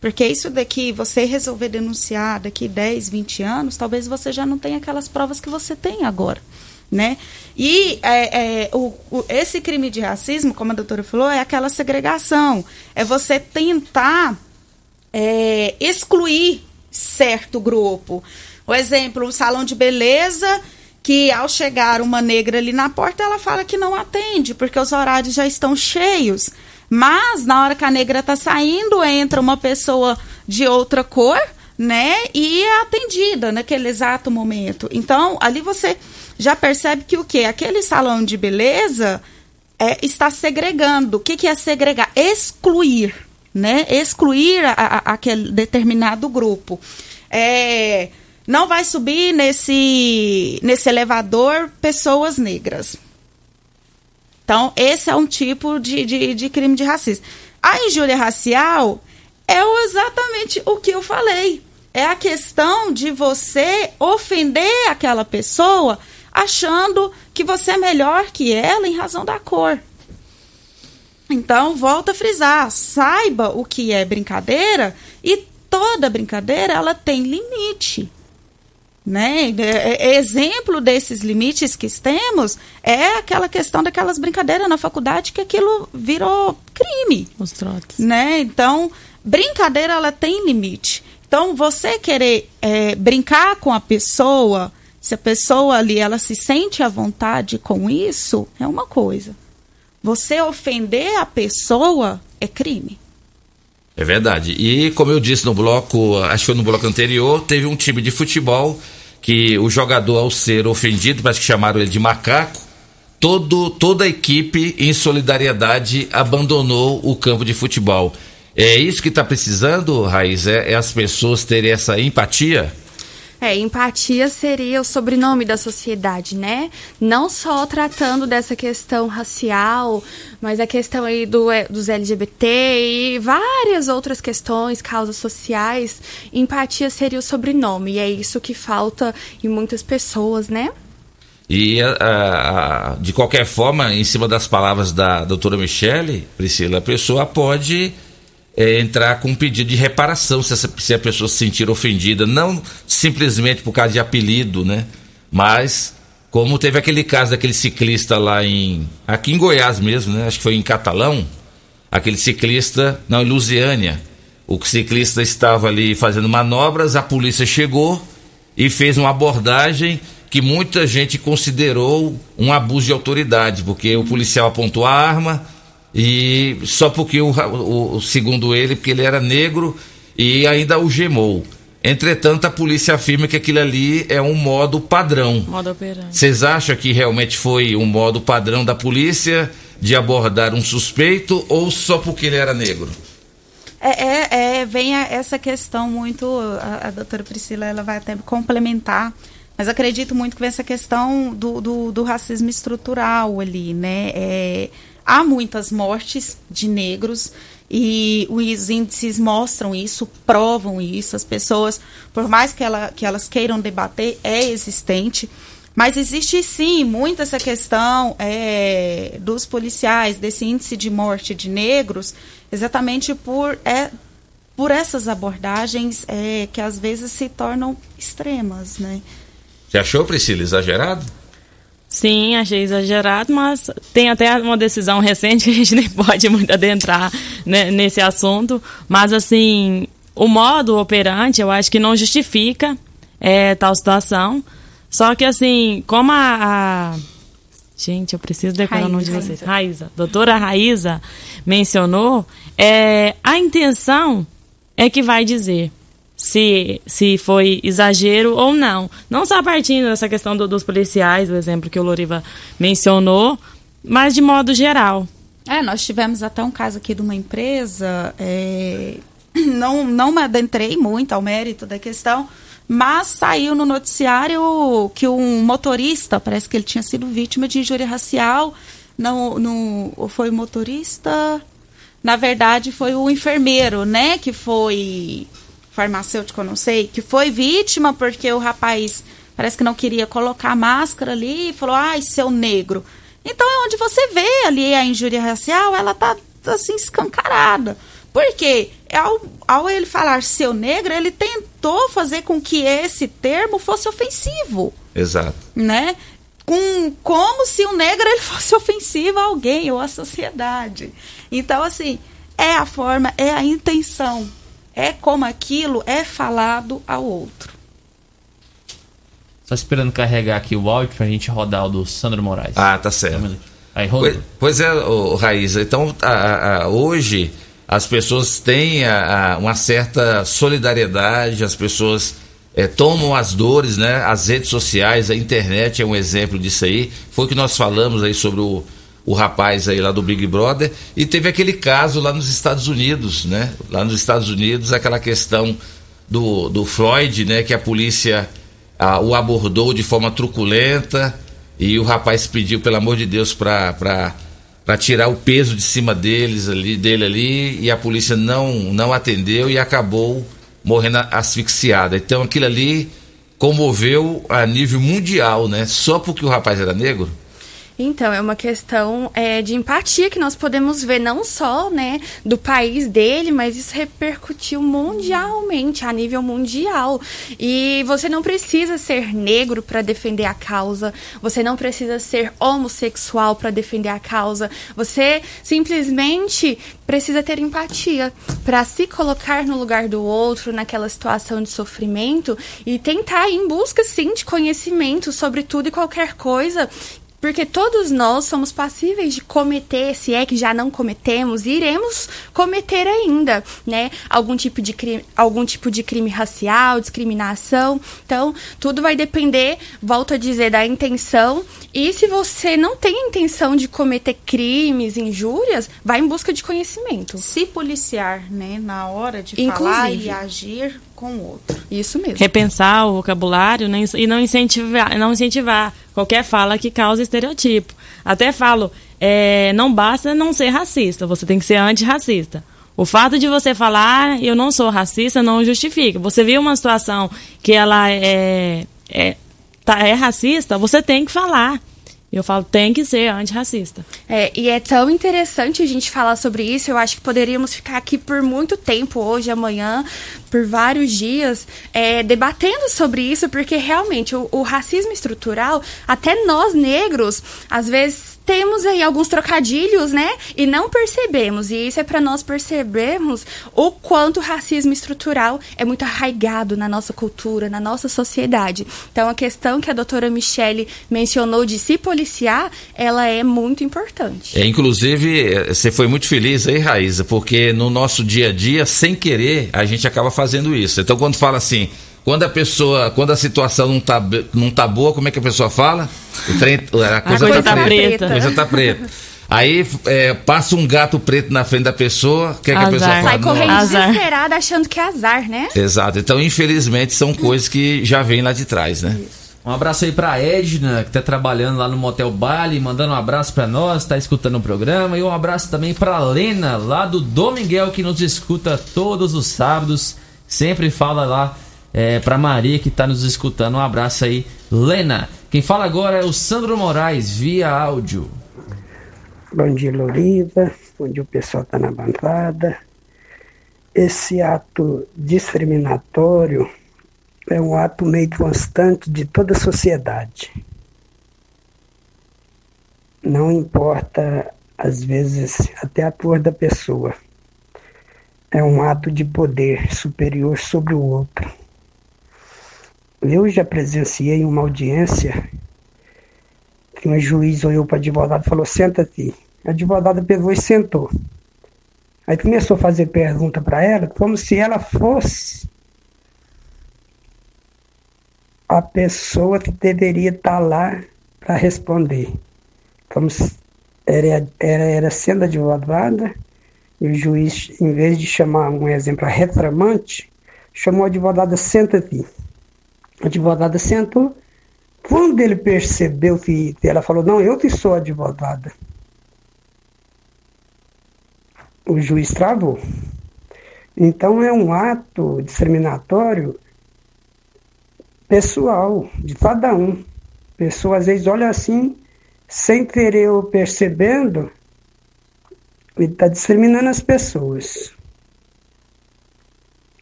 Porque isso daqui, você resolver denunciar daqui 10, 20 anos, talvez você já não tenha aquelas provas que você tem agora né? E é, é, o, o, esse crime de racismo, como a doutora falou, é aquela segregação. É você tentar é, excluir certo grupo. O exemplo, o salão de beleza, que ao chegar uma negra ali na porta, ela fala que não atende, porque os horários já estão cheios. Mas, na hora que a negra está saindo, entra uma pessoa de outra cor, né? E é atendida naquele exato momento. Então, ali você já percebe que o que? Aquele salão de beleza é, está segregando. O que, que é segregar? Excluir, né? Excluir a, a, aquele determinado grupo. É, não vai subir nesse, nesse elevador pessoas negras. Então, esse é um tipo de, de, de crime de racismo. A injúria racial é exatamente o que eu falei. É a questão de você ofender aquela pessoa achando que você é melhor que ela em razão da cor. Então, volta a frisar, saiba o que é brincadeira e toda brincadeira ela tem limite. Né? É, é, exemplo desses limites que temos é aquela questão daquelas brincadeiras na faculdade que aquilo virou crime. Os trotes. Né? Então, brincadeira ela tem limite. Então, você querer é, brincar com a pessoa se a pessoa ali ela se sente à vontade com isso, é uma coisa. Você ofender a pessoa é crime. É verdade. E como eu disse no bloco, acho que foi no bloco anterior, teve um time de futebol que o jogador ao ser ofendido, parece que chamaram ele de macaco, todo, toda a equipe em solidariedade abandonou o campo de futebol. É isso que está precisando, Raiz? É, é as pessoas terem essa empatia? É, empatia seria o sobrenome da sociedade, né? Não só tratando dessa questão racial, mas a questão aí do, é, dos LGBT e várias outras questões, causas sociais. Empatia seria o sobrenome, e é isso que falta em muitas pessoas, né? E a, a, de qualquer forma, em cima das palavras da doutora Michele, Priscila, a pessoa pode é, entrar com um pedido de reparação se, essa, se a pessoa se sentir ofendida, não simplesmente por causa de apelido, né? Mas como teve aquele caso daquele ciclista lá em aqui em Goiás mesmo, né? Acho que foi em Catalão, aquele ciclista, não, em Lusiânia. O ciclista estava ali fazendo manobras, a polícia chegou e fez uma abordagem que muita gente considerou um abuso de autoridade, porque o policial apontou a arma, e só porque o, o, segundo ele, porque ele era negro e ainda o gemou. Entretanto, a polícia afirma que aquilo ali é um modo padrão. Modo operante. Vocês acham que realmente foi um modo padrão da polícia de abordar um suspeito ou só porque ele era negro? É, é, é, vem a- essa questão muito. A, a doutora Priscila ela vai até complementar, mas acredito muito que vem essa questão do, do, do racismo estrutural ali, né? É, há muitas mortes de negros e os índices mostram isso, provam isso. As pessoas, por mais que, ela, que elas queiram debater, é existente. Mas existe sim muito essa questão é, dos policiais, desse índice de morte de negros, exatamente por, é, por essas abordagens é, que às vezes se tornam extremas, né? Você achou, Priscila, exagerado? Sim, achei exagerado, mas tem até uma decisão recente que a gente nem pode muito adentrar né, nesse assunto. Mas, assim, o modo operante eu acho que não justifica é, tal situação. Só que, assim, como a. a- Gente, eu preciso decorar o nome de Raíza. vocês. Raíza. Doutora Raíza mencionou, é, a intenção é que vai dizer se, se foi exagero ou não. Não só partindo dessa questão do- dos policiais, o exemplo que o Loriva mencionou, mas de modo geral. É, nós tivemos até um caso aqui de uma empresa, é, não, não me adentrei muito ao mérito da questão, mas saiu no noticiário que um motorista, parece que ele tinha sido vítima de injúria racial, não, não, foi o motorista, na verdade foi o enfermeiro, né, que foi farmacêutico, eu não sei, que foi vítima porque o rapaz parece que não queria colocar a máscara ali e falou, ai, seu negro. Então é onde você vê ali a injúria racial, ela tá assim escancarada. Porque ao, ao ele falar seu negro, ele tentou fazer com que esse termo fosse ofensivo, Exato. né? Com, como se o negro ele fosse ofensivo a alguém ou à sociedade. Então, assim, é a forma, é a intenção. É como aquilo é falado ao outro. Só esperando carregar aqui o áudio pra gente rodar o do Sandro Moraes. Ah, tá certo. Aí. Pois, pois é, ô, Raíza. Então, a- a- hoje as pessoas têm a- a- uma certa solidariedade, as pessoas eh, tomam as dores, né? As redes sociais, a internet é um exemplo disso aí. Foi o que nós falamos aí sobre o, o rapaz aí lá do Big Brother. E teve aquele caso lá nos Estados Unidos, né? Lá nos Estados Unidos, aquela questão do, do Floyd, né? Que a polícia ah, o abordou de forma truculenta e o rapaz pediu, pelo amor de Deus, para tirar o peso de cima deles ali, dele ali e a polícia não não atendeu e acabou morrendo asfixiada. Então aquilo ali comoveu a nível mundial, né? Só porque o rapaz era negro. Então, é uma questão é, de empatia que nós podemos ver não só né, do país dele, mas isso repercutiu mundialmente, a nível mundial. E você não precisa ser negro para defender a causa, você não precisa ser homossexual para defender a causa, você simplesmente precisa ter empatia para se colocar no lugar do outro, naquela situação de sofrimento e tentar ir em busca, sim, de conhecimento sobre tudo e qualquer coisa porque todos nós somos passíveis de cometer, se é que já não cometemos, e iremos cometer ainda, né? Algum tipo de crime, algum tipo de crime racial, discriminação. Então, tudo vai depender, volto a dizer, da intenção. E se você não tem intenção de cometer crimes, injúrias, vai em busca de conhecimento. Se policiar, né, na hora de falar Inclusive. e agir com o outro. Isso mesmo. repensar o vocabulário né, e não incentivar, não incentivar qualquer fala que cause estereotipo. Até falo, é, não basta não ser racista, você tem que ser antirracista. O fato de você falar, "Ah, eu não sou racista, não justifica. Você viu uma situação que ela é, é, tá, é racista, você tem que falar. Eu falo, tem que ser antirracista. É, e é tão interessante a gente falar sobre isso. Eu acho que poderíamos ficar aqui por muito tempo, hoje, amanhã, por vários dias, é, debatendo sobre isso, porque realmente o, o racismo estrutural, até nós negros, às vezes temos aí alguns trocadilhos, né? E não percebemos. E isso é para nós percebermos o quanto o racismo estrutural é muito arraigado na nossa cultura, na nossa sociedade. Então, a questão que a doutora Michele mencionou de se policiar, ela é muito importante. É, inclusive, você foi muito feliz aí, Raíza, porque no nosso dia a dia, sem querer, a gente acaba fazendo isso. Então, quando fala assim, quando a pessoa, quando a situação não tá, não tá boa, como é que a pessoa fala? O trem, a coisa, coisa tá, tá preta. preta. A coisa tá preta. Aí é, passa um gato preto na frente da pessoa, o que, é que a pessoa fala? Sai correndo desesperada achando que é azar, né? Exato. Então, infelizmente, são coisas que já vêm lá de trás, né? Um abraço aí pra Edna, que tá trabalhando lá no Motel Bali, mandando um abraço pra nós, tá escutando o programa. E um abraço também pra Lena, lá do Dom Miguel, que nos escuta todos os sábados. Sempre fala lá é, pra Maria, que tá nos escutando. Um abraço aí, Lena. Quem fala agora é o Sandro Moraes, via áudio. Bom dia, Loriva. Bom dia, o pessoal tá na bancada. Esse ato discriminatório é um ato meio constante de toda a sociedade. Não importa, às vezes, até a cor da pessoa. É um ato de poder superior sobre o outro. Eu já presenciei uma audiência que um juiz olhou para o advogado e falou: Senta-te. A advogada pegou e sentou. Aí começou a fazer pergunta para ela, como se ela fosse a pessoa que deveria estar lá para responder. Como era, era, era sendo advogada, e o juiz, em vez de chamar um exemplo a retramante, chamou a advogada senta-te. A advogada sentou. Quando ele percebeu que ela falou, não, eu que sou advogada, o juiz travou. Então é um ato discriminatório pessoal, de cada um. Pessoa às vezes olha assim, sem querer ou percebendo, ele está discriminando as pessoas.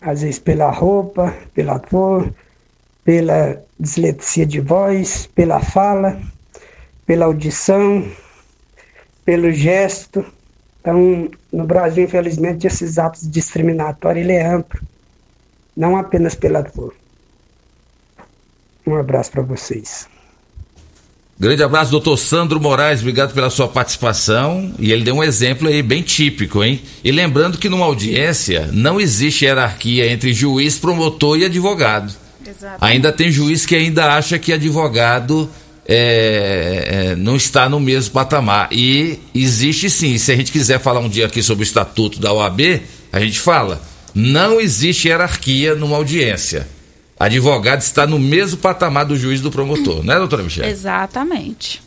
Às vezes pela roupa, pela cor, pela dislexia de voz, pela fala, pela audição, pelo gesto. Então, no Brasil, infelizmente, esses atos discriminatórios ele é amplo, não apenas pela cor. Um abraço para vocês. Grande abraço, doutor Sandro Moraes, obrigado pela sua participação. E ele deu um exemplo aí bem típico, hein? E lembrando que numa audiência não existe hierarquia entre juiz, promotor e advogado. Exato. Ainda tem juiz que ainda acha que advogado é, é, não está no mesmo patamar. E existe sim. Se a gente quiser falar um dia aqui sobre o estatuto da OAB, a gente fala. Não existe hierarquia numa audiência. Advogado está no mesmo patamar do juiz do promotor, né, doutora Michelle? Exatamente.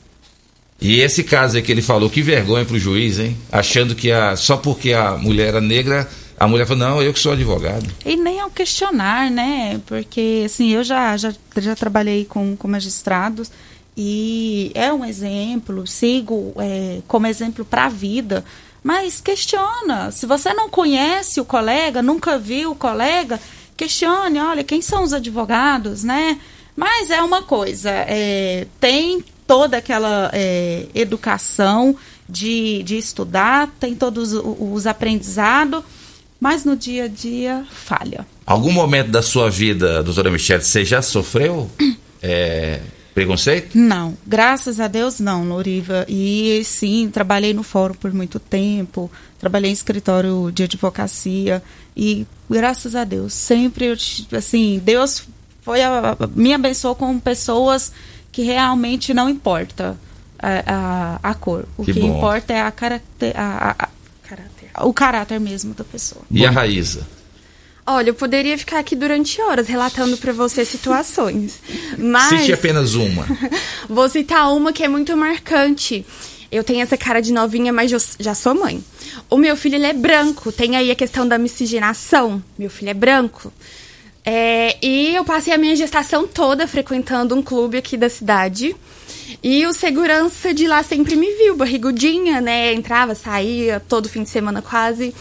E esse caso aí que ele falou, que vergonha pro juiz, hein? Achando que a, só porque a mulher era negra, a mulher falou, não, eu que sou advogado. E nem ao questionar, né? Porque, assim, eu já, já, já trabalhei com, com magistrados e é um exemplo, sigo é, como exemplo para a vida. Mas questiona. Se você não conhece o colega, nunca viu o colega, questione, olha, quem são os advogados, né? Mas é uma coisa, é, tem toda aquela é, educação de, de estudar, tem todos os, os aprendizados, mas no dia a dia falha. Algum momento da sua vida, doutora Michelle, você já sofreu é, preconceito? Não, graças a Deus não, Loriva. E sim, trabalhei no fórum por muito tempo, trabalhei em escritório de advocacia e graças a Deus, sempre eu, assim, Deus foi a, me abençoou com pessoas que realmente não importa a, a, a cor. O Que que, importa é a caracter, a, a- a- o caráter mesmo da pessoa. E a Raíza? Olha, eu poderia ficar aqui durante horas relatando pra você situações. Mas Cite apenas uma. vou citar uma que é muito marcante. Eu tenho essa cara de novinha, mas eu já sou mãe. O meu filho ele é branco. Tem aí a questão da miscigenação. Meu filho é branco. É, e eu passei a minha gestação toda frequentando um clube aqui da cidade. E o segurança de lá sempre me viu, barrigudinha, né? Entrava, saía, todo fim de semana quase.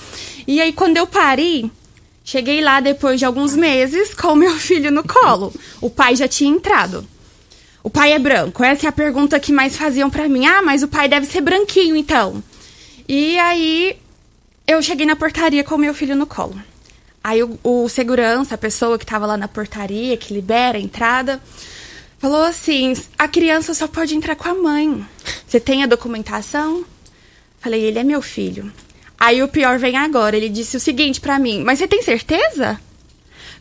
E aí, quando eu parei, cheguei lá depois de alguns meses com o meu filho no colo. O pai já tinha entrado. O pai é branco. Essa é a pergunta que mais faziam pra mim. Ah, mas o pai deve ser branquinho, então. E aí, eu cheguei na portaria com o meu filho no colo. Aí o, o segurança, a pessoa que tava lá na portaria, que libera a entrada, falou assim: a criança só pode entrar com a mãe. Você tem a documentação? Falei, ele é meu filho. Aí o pior vem agora. Ele disse o seguinte pra mim: Mas você tem certeza?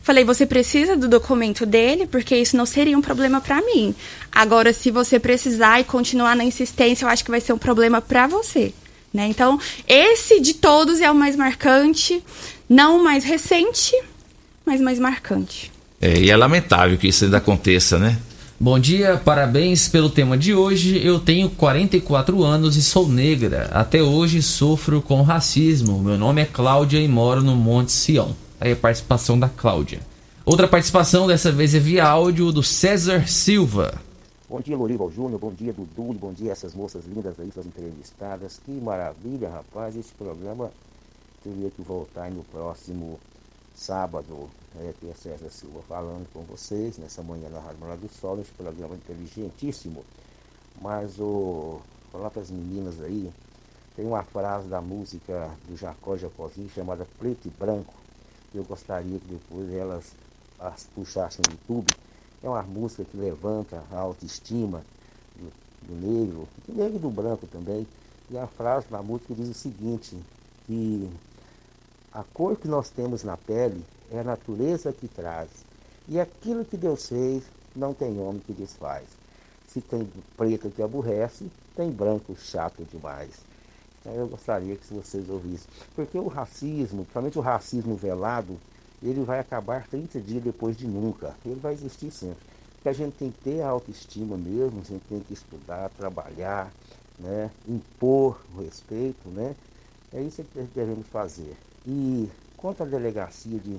Falei, você precisa do documento dele, porque isso não seria um problema para mim. Agora, se você precisar e continuar na insistência, eu acho que vai ser um problema para você. Né? Então, esse de todos é o mais marcante, não o mais recente, mas mais marcante. É, e é lamentável que isso ainda aconteça, né? Bom dia, parabéns pelo tema de hoje. Eu tenho 44 anos e sou negra. Até hoje sofro com racismo. Meu nome é Cláudia e moro no Monte Sião. Aí a participação da Cláudia. Outra participação, dessa vez é via áudio do César Silva. Bom dia, Lorival Júnior. Bom dia, Dudu. Bom dia, essas moças lindas aí, essas entrevistadas. Que maravilha, rapaz. Esse programa teria que voltar no próximo sábado. É, tem a César Silva falando com vocês nessa manhã na Rádio Morada do Sol, nesse programa inteligentíssimo. Mas o falar para as meninas aí, tem uma frase da música do Jacó Jacozinho chamada Preto e Branco. Eu gostaria que depois elas as puxassem no YouTube. É uma música que levanta a autoestima do, do negro, do negro e do branco também. E a frase da música diz o seguinte, que a cor que nós temos na pele é a natureza que traz. E aquilo que Deus fez, não tem homem que desfaz. Se tem preto que aborrece, tem branco chato demais. Então eu gostaria que vocês ouvissem. Porque o racismo, principalmente o racismo velado, ele vai acabar 30 dias depois de nunca. Ele vai existir sempre. Porque a gente tem que ter a autoestima mesmo, a gente tem que estudar, trabalhar, né? impor o respeito, né? É isso que devemos fazer. E quanto à delegacia de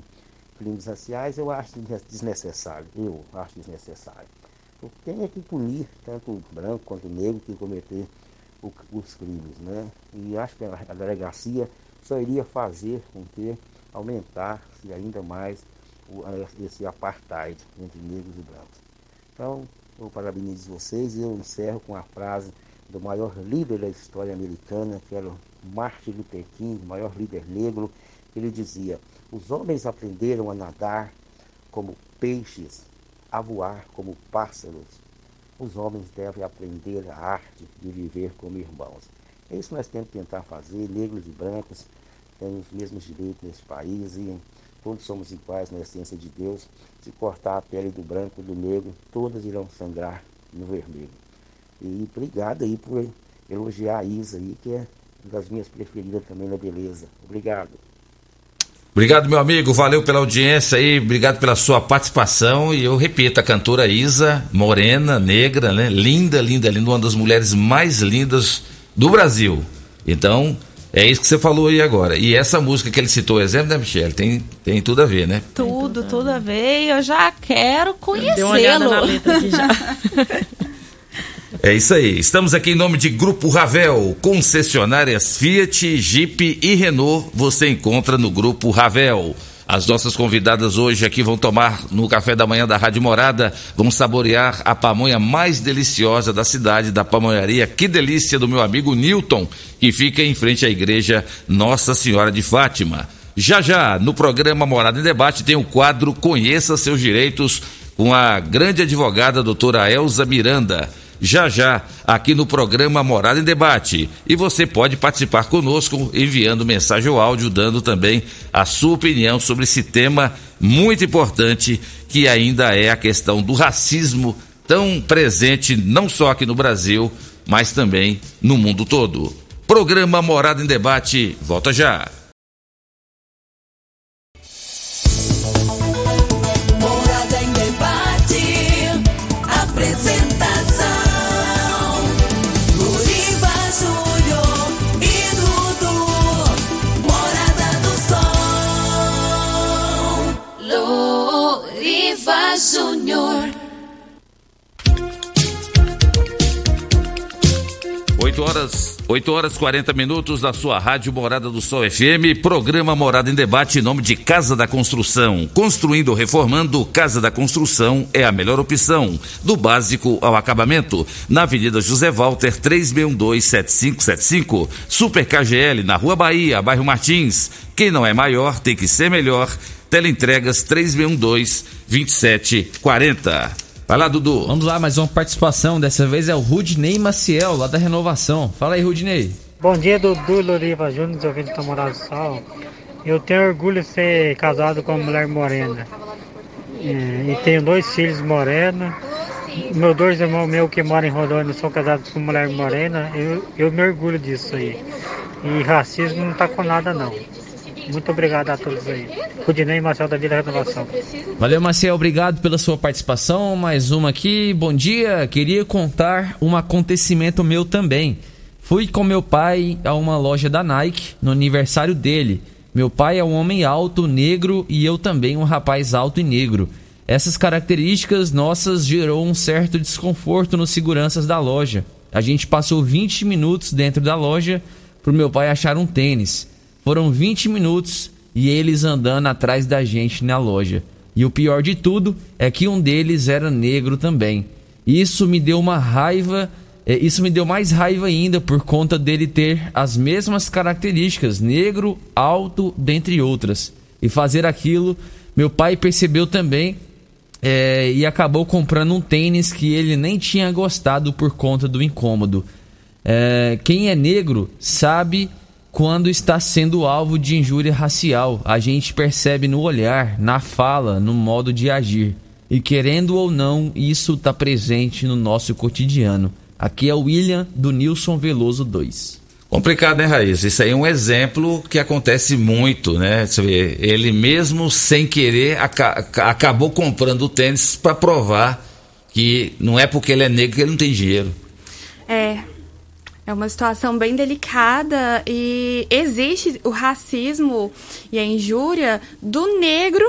crimes raciais, eu acho desnecessário. Eu acho desnecessário. Tem é que punir tanto o branco quanto o negro que cometer o, os crimes, né? E acho que a, a delegacia só iria fazer com que aumentar-se ainda mais o, esse apartheid entre negros e brancos. Então, eu parabenizo vocês e eu encerro com a frase do maior líder da história americana, que era Martin Luther King, o maior líder negro, ele dizia: Os homens aprenderam a nadar como peixes, a voar como pássaros. Os homens devem aprender a arte de viver como irmãos. É isso que nós temos que tentar fazer. Negros e brancos têm os mesmos direitos nesse país e todos somos iguais na essência de Deus. Se cortar a pele do branco do negro, todas irão sangrar no vermelho. E obrigado aí por elogiar a Isa aí, que é das minhas preferidas também na beleza. Obrigado. Obrigado, meu amigo. Valeu pela audiência aí. Obrigado pela sua participação. E eu repito, a cantora Isa, morena, negra, né? Linda, linda, linda. Uma das mulheres mais lindas do Brasil. Então, é isso que você falou aí agora. E essa música que ele citou, exemplo, né, Michelle? Tem, tem tudo a ver, né? Tudo, tudo a ver. E eu já quero conhecê-lo. É isso aí. Estamos aqui em nome de Grupo Ravel, concessionárias Fiat, Jeep e Renault. Você encontra no Grupo Ravel. As nossas convidadas hoje aqui vão tomar no café da manhã da Rádio Morada, vão saborear a pamonha mais deliciosa da cidade, da pamonharia Que Delícia do meu amigo Newton, que fica em frente à igreja Nossa Senhora de Fátima. Já já, no programa Morada em Debate, tem o quadro Conheça Seus Direitos com a grande advogada doutora Elza Miranda já já aqui no programa Morada em Debate. E você pode participar conosco enviando mensagem ou áudio, dando também a sua opinião sobre esse tema muito importante que ainda é a questão do racismo tão presente não só aqui no Brasil, mas também no mundo todo. Programa Morada em Debate, volta já. 8 horas, 8 horas 40 minutos da sua rádio Morada do Sol FM, programa Morada em Debate em nome de Casa da Construção. Construindo ou reformando, Casa da Construção é a melhor opção, do básico ao acabamento. Na Avenida José Walter, 36127575, Super KGL, na Rua Bahia, bairro Martins. Quem não é maior tem que ser melhor. Teleentregas 3612-2740. Vai lá, Dudu. Vamos lá, mais uma participação. Dessa vez é o Rudney Maciel, lá da Renovação. Fala aí, Rudney. Bom dia, Dudu Loriva Júnior, ouvintes da Morada do Sol. Eu tenho orgulho de ser casado com uma mulher morena. é, e tenho dois filhos morenos. Meus dois irmãos meus que moram em Rondônia são casados com mulher morena. Eu, eu me orgulho disso aí. E racismo não tá com nada não. Muito obrigado a todos aí. Rudinei Marcel da Vila Renovação. Valeu, Marcel. Obrigado pela sua participação. Mais uma aqui. Bom dia. Queria contar um acontecimento meu também. Fui com meu pai a uma loja da Nike no aniversário dele. Meu pai é um homem alto, negro e eu também um rapaz alto e negro. Essas características nossas gerou um certo desconforto nos seguranças da loja. A gente passou 20 minutos dentro da loja pro meu pai achar um tênis. Foram 20 minutos e eles andando atrás da gente na loja. E o pior de tudo é que um deles era negro também. Isso me deu uma raiva, é, isso me deu mais raiva ainda por conta dele ter as mesmas características, negro, alto, dentre outras. E fazer aquilo, meu pai percebeu também é, e acabou comprando um tênis que ele nem tinha gostado por conta do incômodo. É, quem é negro sabe quando está sendo alvo de injúria racial. A gente percebe no olhar, na fala, no modo de agir. E querendo ou não, isso está presente no nosso cotidiano. Aqui é o William do Nilson Veloso 2. Complicado, né, Raíssa? Isso aí é um exemplo que acontece muito, né? Você vê, ele mesmo sem querer aca acabou comprando o tênis para provar que não é porque ele é negro que ele não tem dinheiro. É. É uma situação bem delicada e existe o racismo e a injúria do negro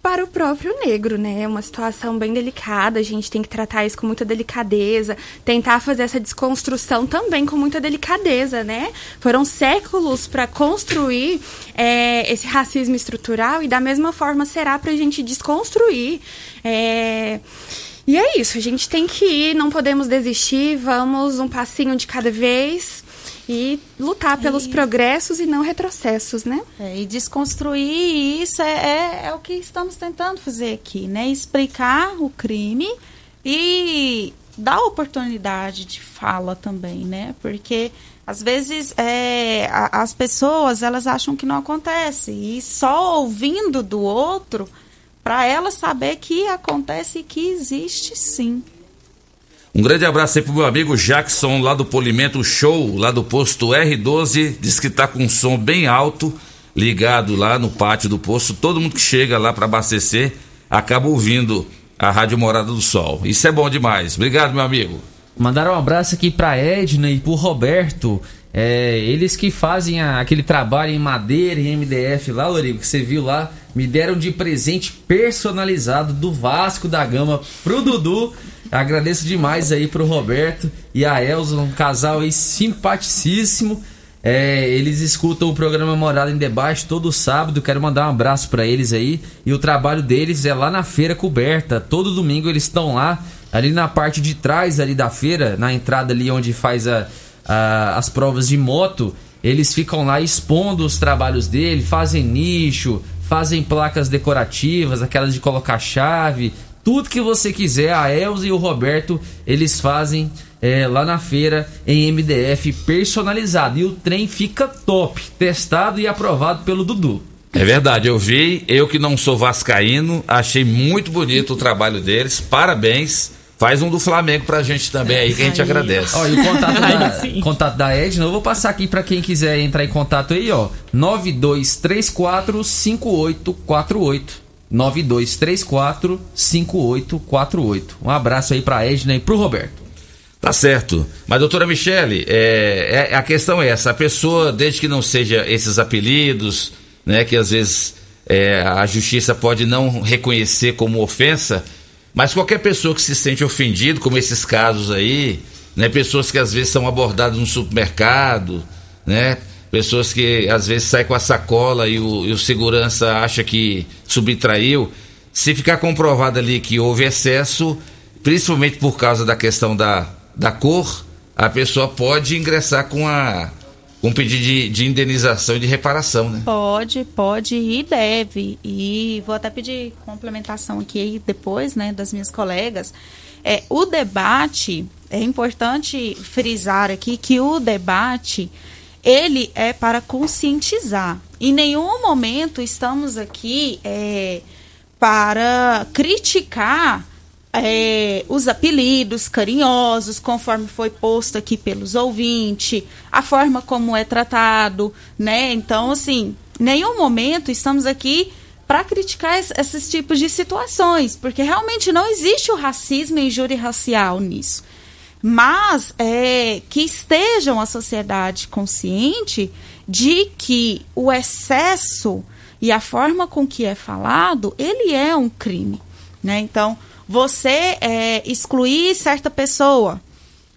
para o próprio negro, né? É uma situação bem delicada, a gente tem que tratar isso com muita delicadeza, tentar fazer essa desconstrução também com muita delicadeza, né? Foram séculos para construir é, esse racismo estrutural e da mesma forma será para a gente desconstruir. É... E é isso, a gente tem que ir, não podemos desistir, vamos um passinho de cada vez e lutar pelos E- progressos e não retrocessos, né? É, e desconstruir isso é, é, é o que estamos tentando fazer aqui, né? Explicar o crime e dar oportunidade de fala também, né? Porque às vezes é, a- as pessoas elas acham que não acontece e só ouvindo do outro para ela saber que acontece e que existe sim. Um grande abraço aí pro meu amigo Jackson, lá do Polimento Show, lá do posto R12. Diz que tá com um som bem alto, ligado lá no pátio do posto. Todo mundo que chega lá para abastecer acaba ouvindo a Rádio Morada do Sol. Isso é bom demais. Obrigado, meu amigo. Mandaram um abraço aqui pra Edna e pro Roberto. É, eles que fazem a- aquele trabalho em madeira e MDF lá, Lorigo, que você viu lá, me deram de presente personalizado do Vasco da Gama pro Dudu. Agradeço demais aí pro Roberto e a Elza, um casal aí simpaticíssimo. É, eles escutam o programa Morada em Debate todo sábado. Quero mandar um abraço pra eles aí. E o trabalho deles é lá na feira coberta. Todo domingo eles estão lá, ali na parte de trás ali da feira, na entrada ali onde faz a, a- as provas de moto. Eles ficam lá expondo os trabalhos dele, fazem nicho, fazem placas decorativas, aquelas de colocar chave, tudo que você quiser. A Elza e o Roberto eles fazem é, lá na feira em MDF personalizado. E o trem fica top, testado e aprovado pelo Dudu. É verdade, eu vi, eu que não sou vascaíno, achei muito bonito o trabalho deles. Parabéns. Faz um do Flamengo pra gente também aí, que a gente agradece. Ó, e o contato da, contato da Edna, eu vou passar aqui pra quem quiser entrar em contato aí, ó. 9234 5848. 9234 5848. Um abraço aí pra Edna e pro Roberto. Tá certo. Mas, doutora Michele, é, é- a questão é essa: a pessoa, desde que não seja esses apelidos, né, que às vezes é, a justiça pode não reconhecer como ofensa, mas qualquer pessoa que se sente ofendido, como esses casos aí, né, pessoas que às vezes são abordadas no supermercado, né, pessoas que às vezes saem com a sacola e o, e o segurança acha que subtraiu, se ficar comprovado ali que houve excesso, principalmente por causa da questão da, da cor, a pessoa pode ingressar com a um pedido de, de indenização e de reparação, né? Pode, pode e deve. E vou até pedir complementação aqui depois, né, das minhas colegas. É, o debate, é importante frisar aqui que o debate, ele é para conscientizar. Em nenhum momento estamos aqui é, para criticar é, os apelidos carinhosos, conforme foi posto aqui pelos ouvintes, a forma como é tratado, né? Então, assim, nenhum momento estamos aqui para criticar es- esses tipos de situações, porque realmente não existe o racismo e injúria racial nisso. Mas é, que estejam a sociedade consciente de que o excesso e a forma com que é falado, ele é um crime. Né? Então, você é, excluir certa pessoa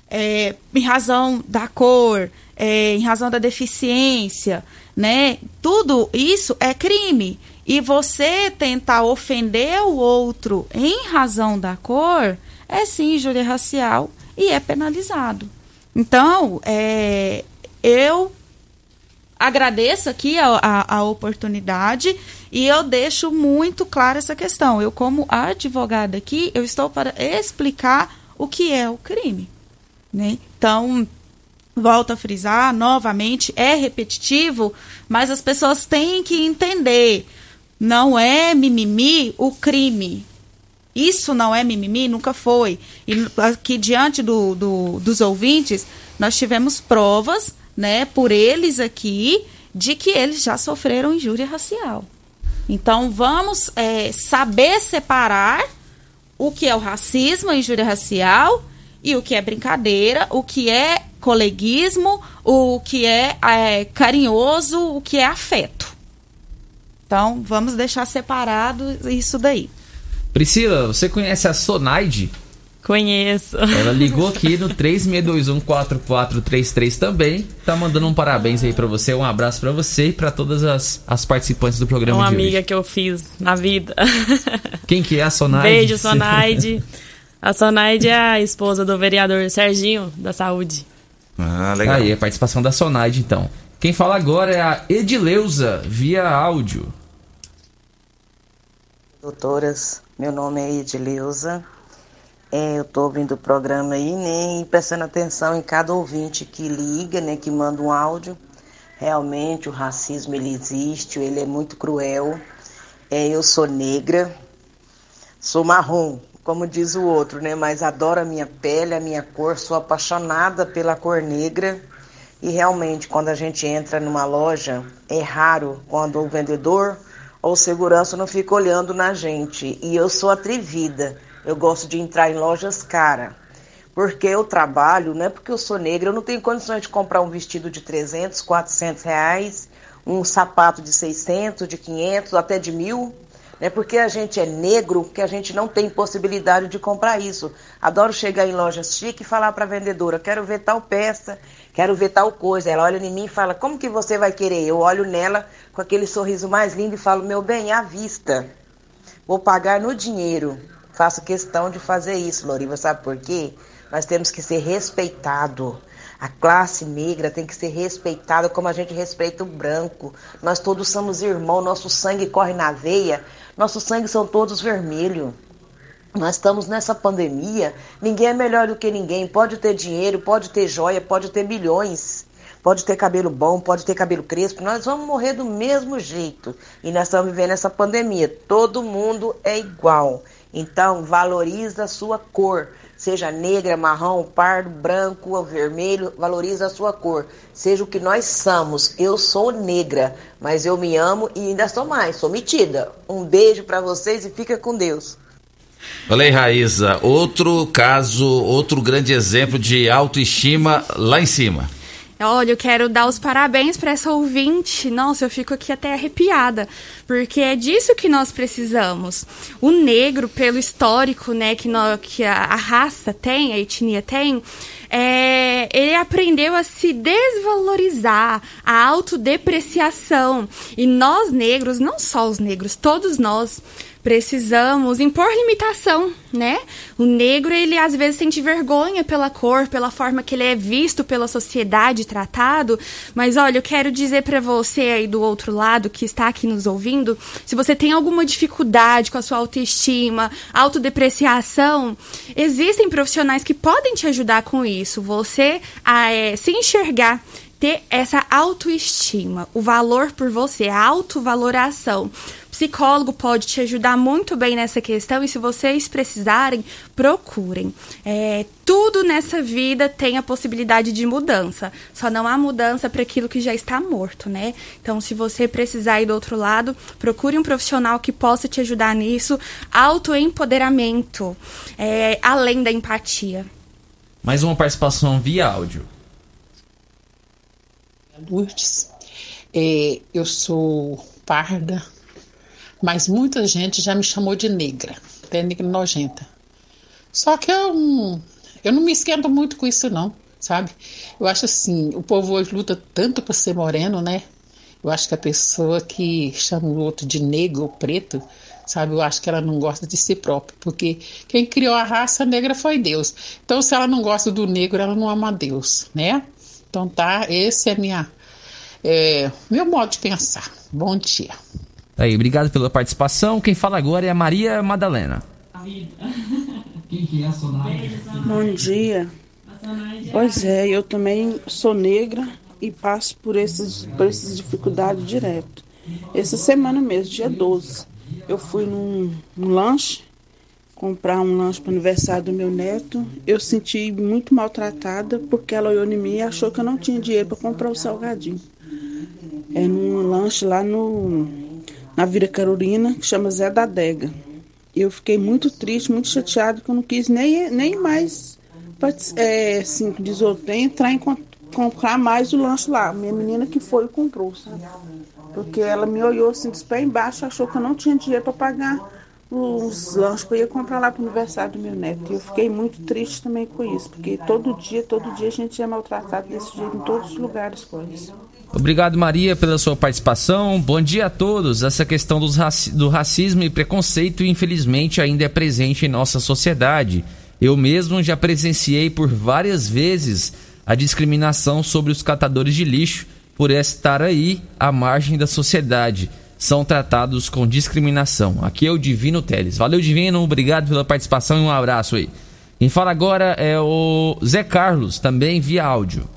é, em razão da cor, é, em razão da deficiência, né? Tudo isso é crime. E você tentar ofender o outro em razão da cor é sim injúria racial e é penalizado. Então, é, eu agradeço aqui a, a, a oportunidade e eu deixo muito clara essa questão. Eu, como advogada aqui, eu estou para explicar o que é o crime. Né? Então, volto a frisar novamente, é repetitivo, mas as pessoas têm que entender. Não é mimimi o crime. Isso não é mimimi, nunca foi. E aqui diante do, do- dos ouvintes, nós tivemos provas, né, por eles aqui, de que eles já sofreram injúria racial. Então, vamos é, saber separar o que é o racismo, a injúria racial, e o que é brincadeira, o que é coleguismo, o que é, é, carinhoso, o que é afeto. Então, vamos deixar separado isso daí. Priscila, você conhece a Sonaide? Conheço. Ela ligou aqui no 36214433 também. Tá mandando um parabéns aí pra você, um abraço pra você e pra todas as, as participantes do programa Uma de amiga hoje. que eu fiz na vida. Quem que é a Sonaide? Beijo, Sonaide. A Sonaide é a esposa do vereador Serginho, da Saúde. Ah, legal. Aí, a participação da Sonaide, então. Quem fala agora é a Edileuza, via áudio. Doutoras, meu nome é Edileuza. É, eu estou ouvindo o programa aí, né, e prestando atenção em cada ouvinte que liga, né, que manda um áudio. Realmente o racismo ele existe, ele é muito cruel. É, eu sou negra, sou marrom, como diz o outro, né, mas adoro a minha pele, a minha cor, sou apaixonada pela cor negra. E realmente, quando a gente entra numa loja, é raro quando o vendedor ou segurança não fica olhando na gente. E eu sou atrevida. Eu gosto de entrar em lojas cara. Porque eu trabalho, não é porque eu sou negra, eu não tenho condições de comprar um vestido de 300, 400 reais, um sapato de 600, de 500, até de mil. Não é porque a gente é negro que a gente não tem possibilidade de comprar isso. Adoro chegar em lojas chique e falar para a vendedora: quero ver tal peça, quero ver tal coisa. Ela olha em mim e fala: como que você vai querer? Eu olho nela com aquele sorriso mais lindo e falo: meu bem, à vista. Vou pagar no dinheiro. Faço questão de fazer isso, Loriva. Sabe por quê? Nós temos que ser respeitado. A classe negra tem que ser respeitada como a gente respeita o branco. Nós todos somos irmãos, nosso sangue corre na veia, nossos sangue são todos vermelhos. Nós estamos nessa pandemia, ninguém é melhor do que ninguém. Pode ter dinheiro, pode ter joia, pode ter milhões, pode ter cabelo bom, pode ter cabelo crespo. Nós vamos morrer do mesmo jeito. E nós estamos vivendo essa pandemia. Todo mundo é igual. Então, valoriza a sua cor. Seja negra, marrom, pardo, branco vermelho, valoriza a sua cor. Seja o que nós somos. Eu sou negra, mas eu me amo e ainda sou mais, sou metida. Um beijo para vocês e fica com Deus. Olha aí, Raíza, outro caso, outro grande exemplo de autoestima lá em cima. Olha, eu quero dar os parabéns para essa ouvinte. Nossa, eu fico aqui até arrepiada, porque é disso que nós precisamos. O negro, pelo histórico, né, que, nó- que a, a raça tem, a etnia tem, é, ele aprendeu a se desvalorizar, a autodepreciação. E nós negros, não só os negros, todos nós precisamos impor limitação, né? O negro, ele às vezes sente vergonha pela cor, pela forma que ele é visto pela sociedade, tratado, mas olha, eu quero dizer para você aí do outro lado que está aqui nos ouvindo, se você tem alguma dificuldade com a sua autoestima, autodepreciação, existem profissionais que podem te ajudar com isso. Você a, é, se enxergar ter essa autoestima, o valor por você, a autovaloração. Psicólogo pode te ajudar muito bem nessa questão e se vocês precisarem, procurem. É, tudo nessa vida tem a possibilidade de mudança. Só não há mudança para aquilo que já está morto, né? Então, se você precisar ir do outro lado, procure um profissional que possa te ajudar nisso. Autoempoderamento, é, além da empatia. Mais uma participação via áudio. Lourdes. É, eu sou parda, mas muita gente já me chamou de negra, até negra nojenta. Só que eu, não- eu não me esquento muito com isso, não, sabe? Eu acho assim, o povo hoje luta tanto para ser moreno, né? Eu acho que a pessoa que chama o outro de negro ou preto, sabe? Eu acho que ela não gosta de si própria, porque quem criou a raça negra foi Deus. Então, se ela não gosta do negro, ela não ama Deus, né? Então, tá, esse é minha é, meu modo de pensar. Bom dia. Aí, obrigado pela participação. Quem fala agora é a Maria Madalena. Bom dia. Pois é, eu também sou negra e passo por, esses, por essas dificuldades direto. Essa semana mesmo, dia 12, eu fui num, num lanche, comprar um lanche para o aniversário do meu neto. Eu senti muito maltratada porque ela olhou em mim e achou que eu não tinha dinheiro para comprar o salgadinho. É num lanche lá no, na Vila Carolina, que chama Zé da Adega. Eu fiquei muito triste, muito chateado, que eu não quis nem, nem mais, é, assim, diz entrar em comprar mais o lanche lá. Minha menina que foi e comprou, sabe? Porque ela me olhou assim dos pés embaixo, achou que eu não tinha dinheiro para pagar os lanches para ir comprar lá para o aniversário do meu neto. E eu fiquei muito triste também com isso, porque todo dia, todo dia a gente é maltratado desse jeito em todos os lugares, coisas. Obrigado, Maria, pela sua participação. Bom dia a todos. Essa questão raci- do racismo e preconceito, infelizmente, ainda é presente em nossa sociedade. Eu mesmo já presenciei por várias vezes a discriminação sobre os catadores de lixo por estar aí à margem da sociedade. São tratados com discriminação. Aqui é o Divino Teles. Valeu, Divino. Obrigado pela participação e um abraço aí. Quem fala agora é o Zé Carlos, também via áudio.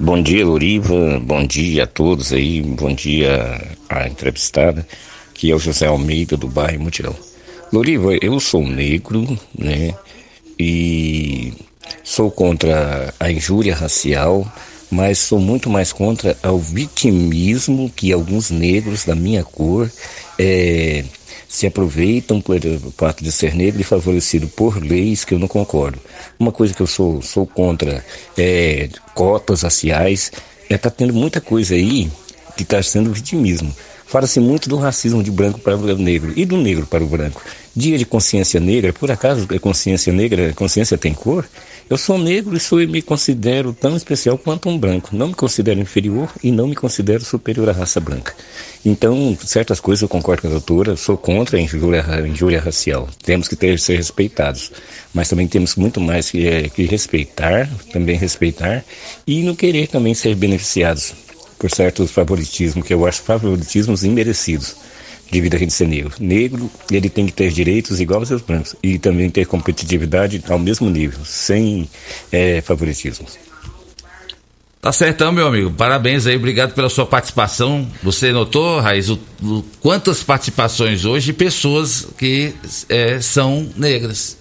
Bom dia, Loriva. Bom dia a todos aí. Bom dia à entrevistada, que é o José Almeida, do bairro Mutirão. Loriva, eu sou negro, né? E sou contra a injúria racial, mas sou muito mais contra o vitimismo que alguns negros da minha cor eh, se aproveitam por fato de ser negro e favorecido por leis que eu não concordo. Uma coisa que eu sou, sou contra é cotas raciais. É, tá tendo muita coisa aí que está sendo vitimismo. Fala-se muito do racismo de branco para o negro e do negro para o branco. Dia de consciência negra, por acaso é consciência negra, consciência tem cor? Eu sou negro e sou, me considero tão especial quanto um branco. Não me considero inferior e não me considero superior à raça branca. Então, certas coisas eu concordo com a doutora, sou contra a injúria, a injúria racial. Temos que ter, ser respeitados. Mas também temos muito mais que, é, que respeitar, também respeitar, e não querer também ser beneficiados por certos favoritismos, que eu acho favoritismos imerecidos devido a gente ser negro. Negro, ele tem que ter direitos iguais aos brancos e também ter competitividade ao mesmo nível, sem é, favoritismos. Tá certão, meu amigo. Parabéns aí, obrigado pela sua participação. Você notou, Raiz, o, o- quantas participações hoje de pessoas que é, são negras?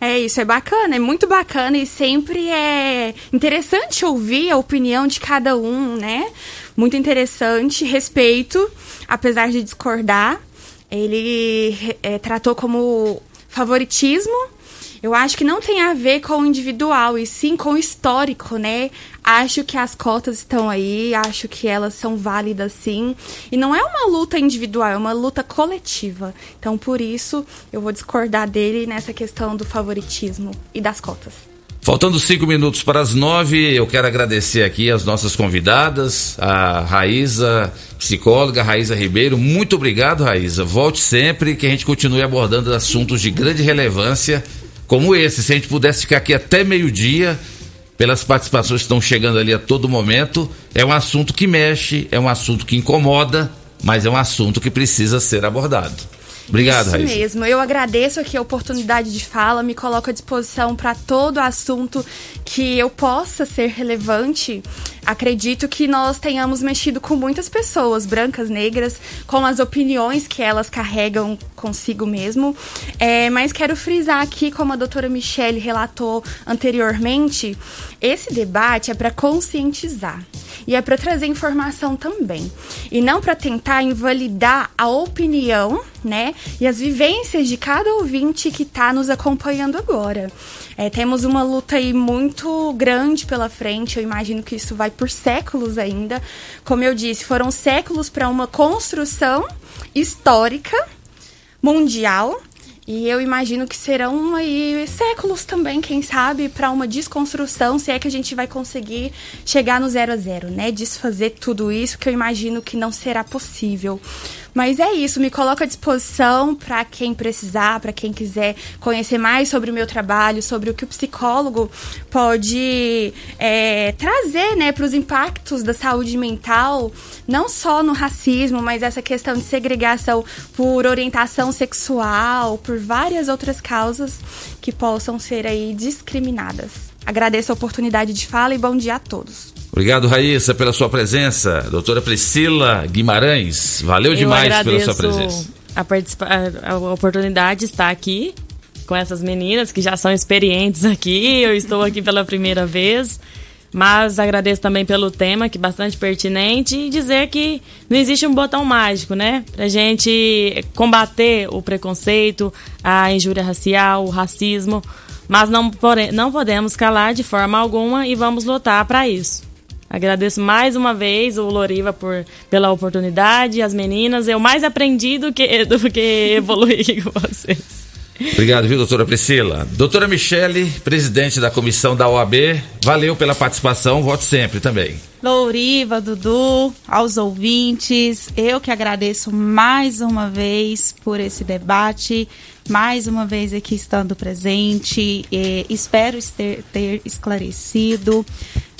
É isso, é bacana, é muito bacana e sempre é interessante ouvir a opinião de cada um, né? Muito interessante, respeito, apesar de discordar. Ele é, tratou como favoritismo. Eu acho que não tem a ver com o individual, e sim com o histórico, né? Acho que as cotas estão aí, acho que elas são válidas sim. E não é uma luta individual, é uma luta coletiva. Então, por isso, eu vou discordar dele nessa questão do favoritismo e das cotas. Faltando cinco minutos para as nove, eu quero agradecer aqui as nossas convidadas, a Raíza, psicóloga, Raíza Ribeiro. Muito obrigado, Raíza. Volte sempre, que a gente continue abordando assuntos de grande relevância como esse. Se a gente pudesse ficar aqui até meio-dia, pelas participações que estão chegando ali a todo momento, é um assunto que mexe, é um assunto que incomoda, mas é um assunto que precisa ser abordado. Obrigado, Isso Raíssa. mesmo. Eu agradeço aqui a oportunidade de fala, me coloco à disposição para todo assunto que eu possa ser relevante. Acredito que nós tenhamos mexido com muitas pessoas, brancas, negras, com as opiniões que elas carregam consigo mesmo. É, mas quero frisar aqui, como a doutora Michele relatou anteriormente, esse debate é para conscientizar. E é para trazer informação também. E não para tentar invalidar a opinião, né? E as vivências de cada ouvinte que está nos acompanhando agora. É, temos uma luta aí muito grande pela frente. Eu imagino que isso vai por séculos ainda. Como eu disse, foram séculos para uma construção histórica mundial. E eu imagino que serão aí séculos também, quem sabe, para uma desconstrução, se é que a gente vai conseguir chegar no zero a zero, né? Desfazer tudo isso, que eu imagino que não será possível. Mas é isso, me coloco à disposição para quem precisar, para quem quiser conhecer mais sobre o meu trabalho, sobre o que o psicólogo pode é, trazer né, para os impactos da saúde mental, não só no racismo, mas essa questão de segregação por orientação sexual, por várias outras causas que possam ser aí discriminadas. Agradeço a oportunidade de fala e bom dia a todos. Obrigado, Raíssa, pela sua presença. Doutora Priscila Guimarães, valeu Eu demais pela sua presença. A, participa- a- oportunidade de estar aqui com essas meninas que já são experientes aqui. Eu estou aqui pela primeira vez. Mas agradeço também pelo tema, que é bastante pertinente, e dizer que não existe um botão mágico, né? Pra gente combater o preconceito, a injúria racial, o racismo. Mas não, não podemos calar de forma alguma e vamos lutar para isso. Agradeço mais uma vez o Loriva por, pela oportunidade, as meninas. Eu mais aprendi do que, do que evoluí com vocês. Obrigado, viu, doutora Priscila. Doutora Michele, presidente da comissão da OAB, valeu pela participação, voto sempre também. Louriva, Dudu, aos ouvintes, eu que agradeço mais uma vez por esse debate, mais uma vez aqui estando presente, espero ter, ter esclarecido.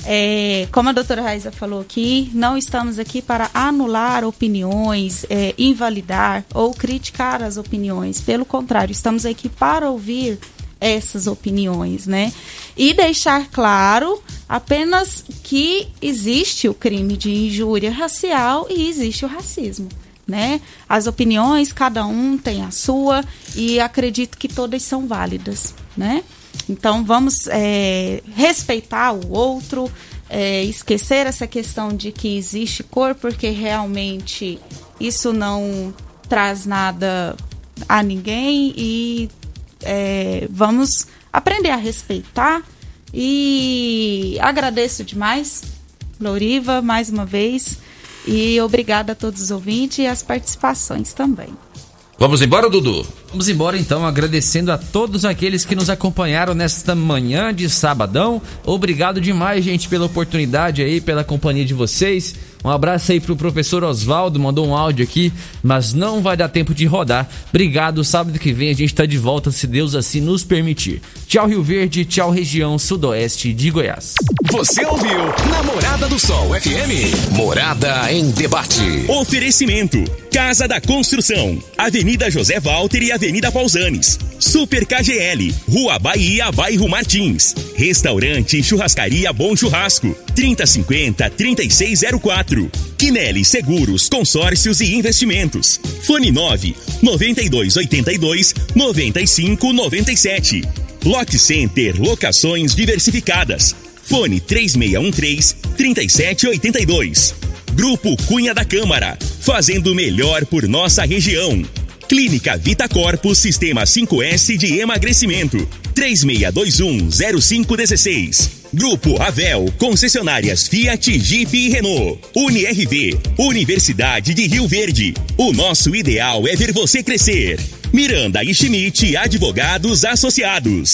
Eh, como a doutora Raiza falou aqui, não estamos aqui para anular opiniões, eh, invalidar ou criticar as opiniões. Pelo contrário, estamos aqui para ouvir essas opiniões, né? E deixar claro apenas que existe o crime de injúria racial e existe o racismo, né? As opiniões, cada um tem a sua e acredito que todas são válidas, né? Então vamos é, respeitar o outro, é, esquecer essa questão de que existe cor, porque realmente isso não traz nada a ninguém e é, vamos aprender a respeitar e agradeço demais, Louriva, mais uma vez, e obrigada a todos os ouvintes e as participações também. Vamos embora, Dudu? Vamos embora então, agradecendo a todos aqueles que nos acompanharam nesta manhã de sabadão. Obrigado demais, gente, pela oportunidade aí, pela companhia de vocês. Um abraço aí pro professor Oswaldo, mandou um áudio aqui, mas não vai dar tempo de rodar. Obrigado, sábado que vem a gente tá de volta, se Deus assim nos permitir. Tchau Rio Verde, tchau região sudoeste de Goiás. Você ouviu Namorada do Sol FM. Morada em debate. Oferecimento: Casa da Construção, Avenida José Walter e Avenida Pausanes. Super KGL, Rua Bahia, Bairro Martins. Restaurante e Churrascaria Bom Churrasco, 3050-3604. Quinelli Seguros, Consórcios e Investimentos. Fone 9 9282 9597. Lock Center Locações Diversificadas. Fone 3613-3782. Grupo Cunha da Câmara, fazendo melhor por nossa região. Clínica Vita Corpus Sistema 5S de Emagrecimento. 3621-0516. Grupo Avel, concessionárias Fiat, Jeep e Renault. UniRV, Universidade de Rio Verde. O nosso ideal é ver você crescer. Miranda e Schmidt Advogados Associados.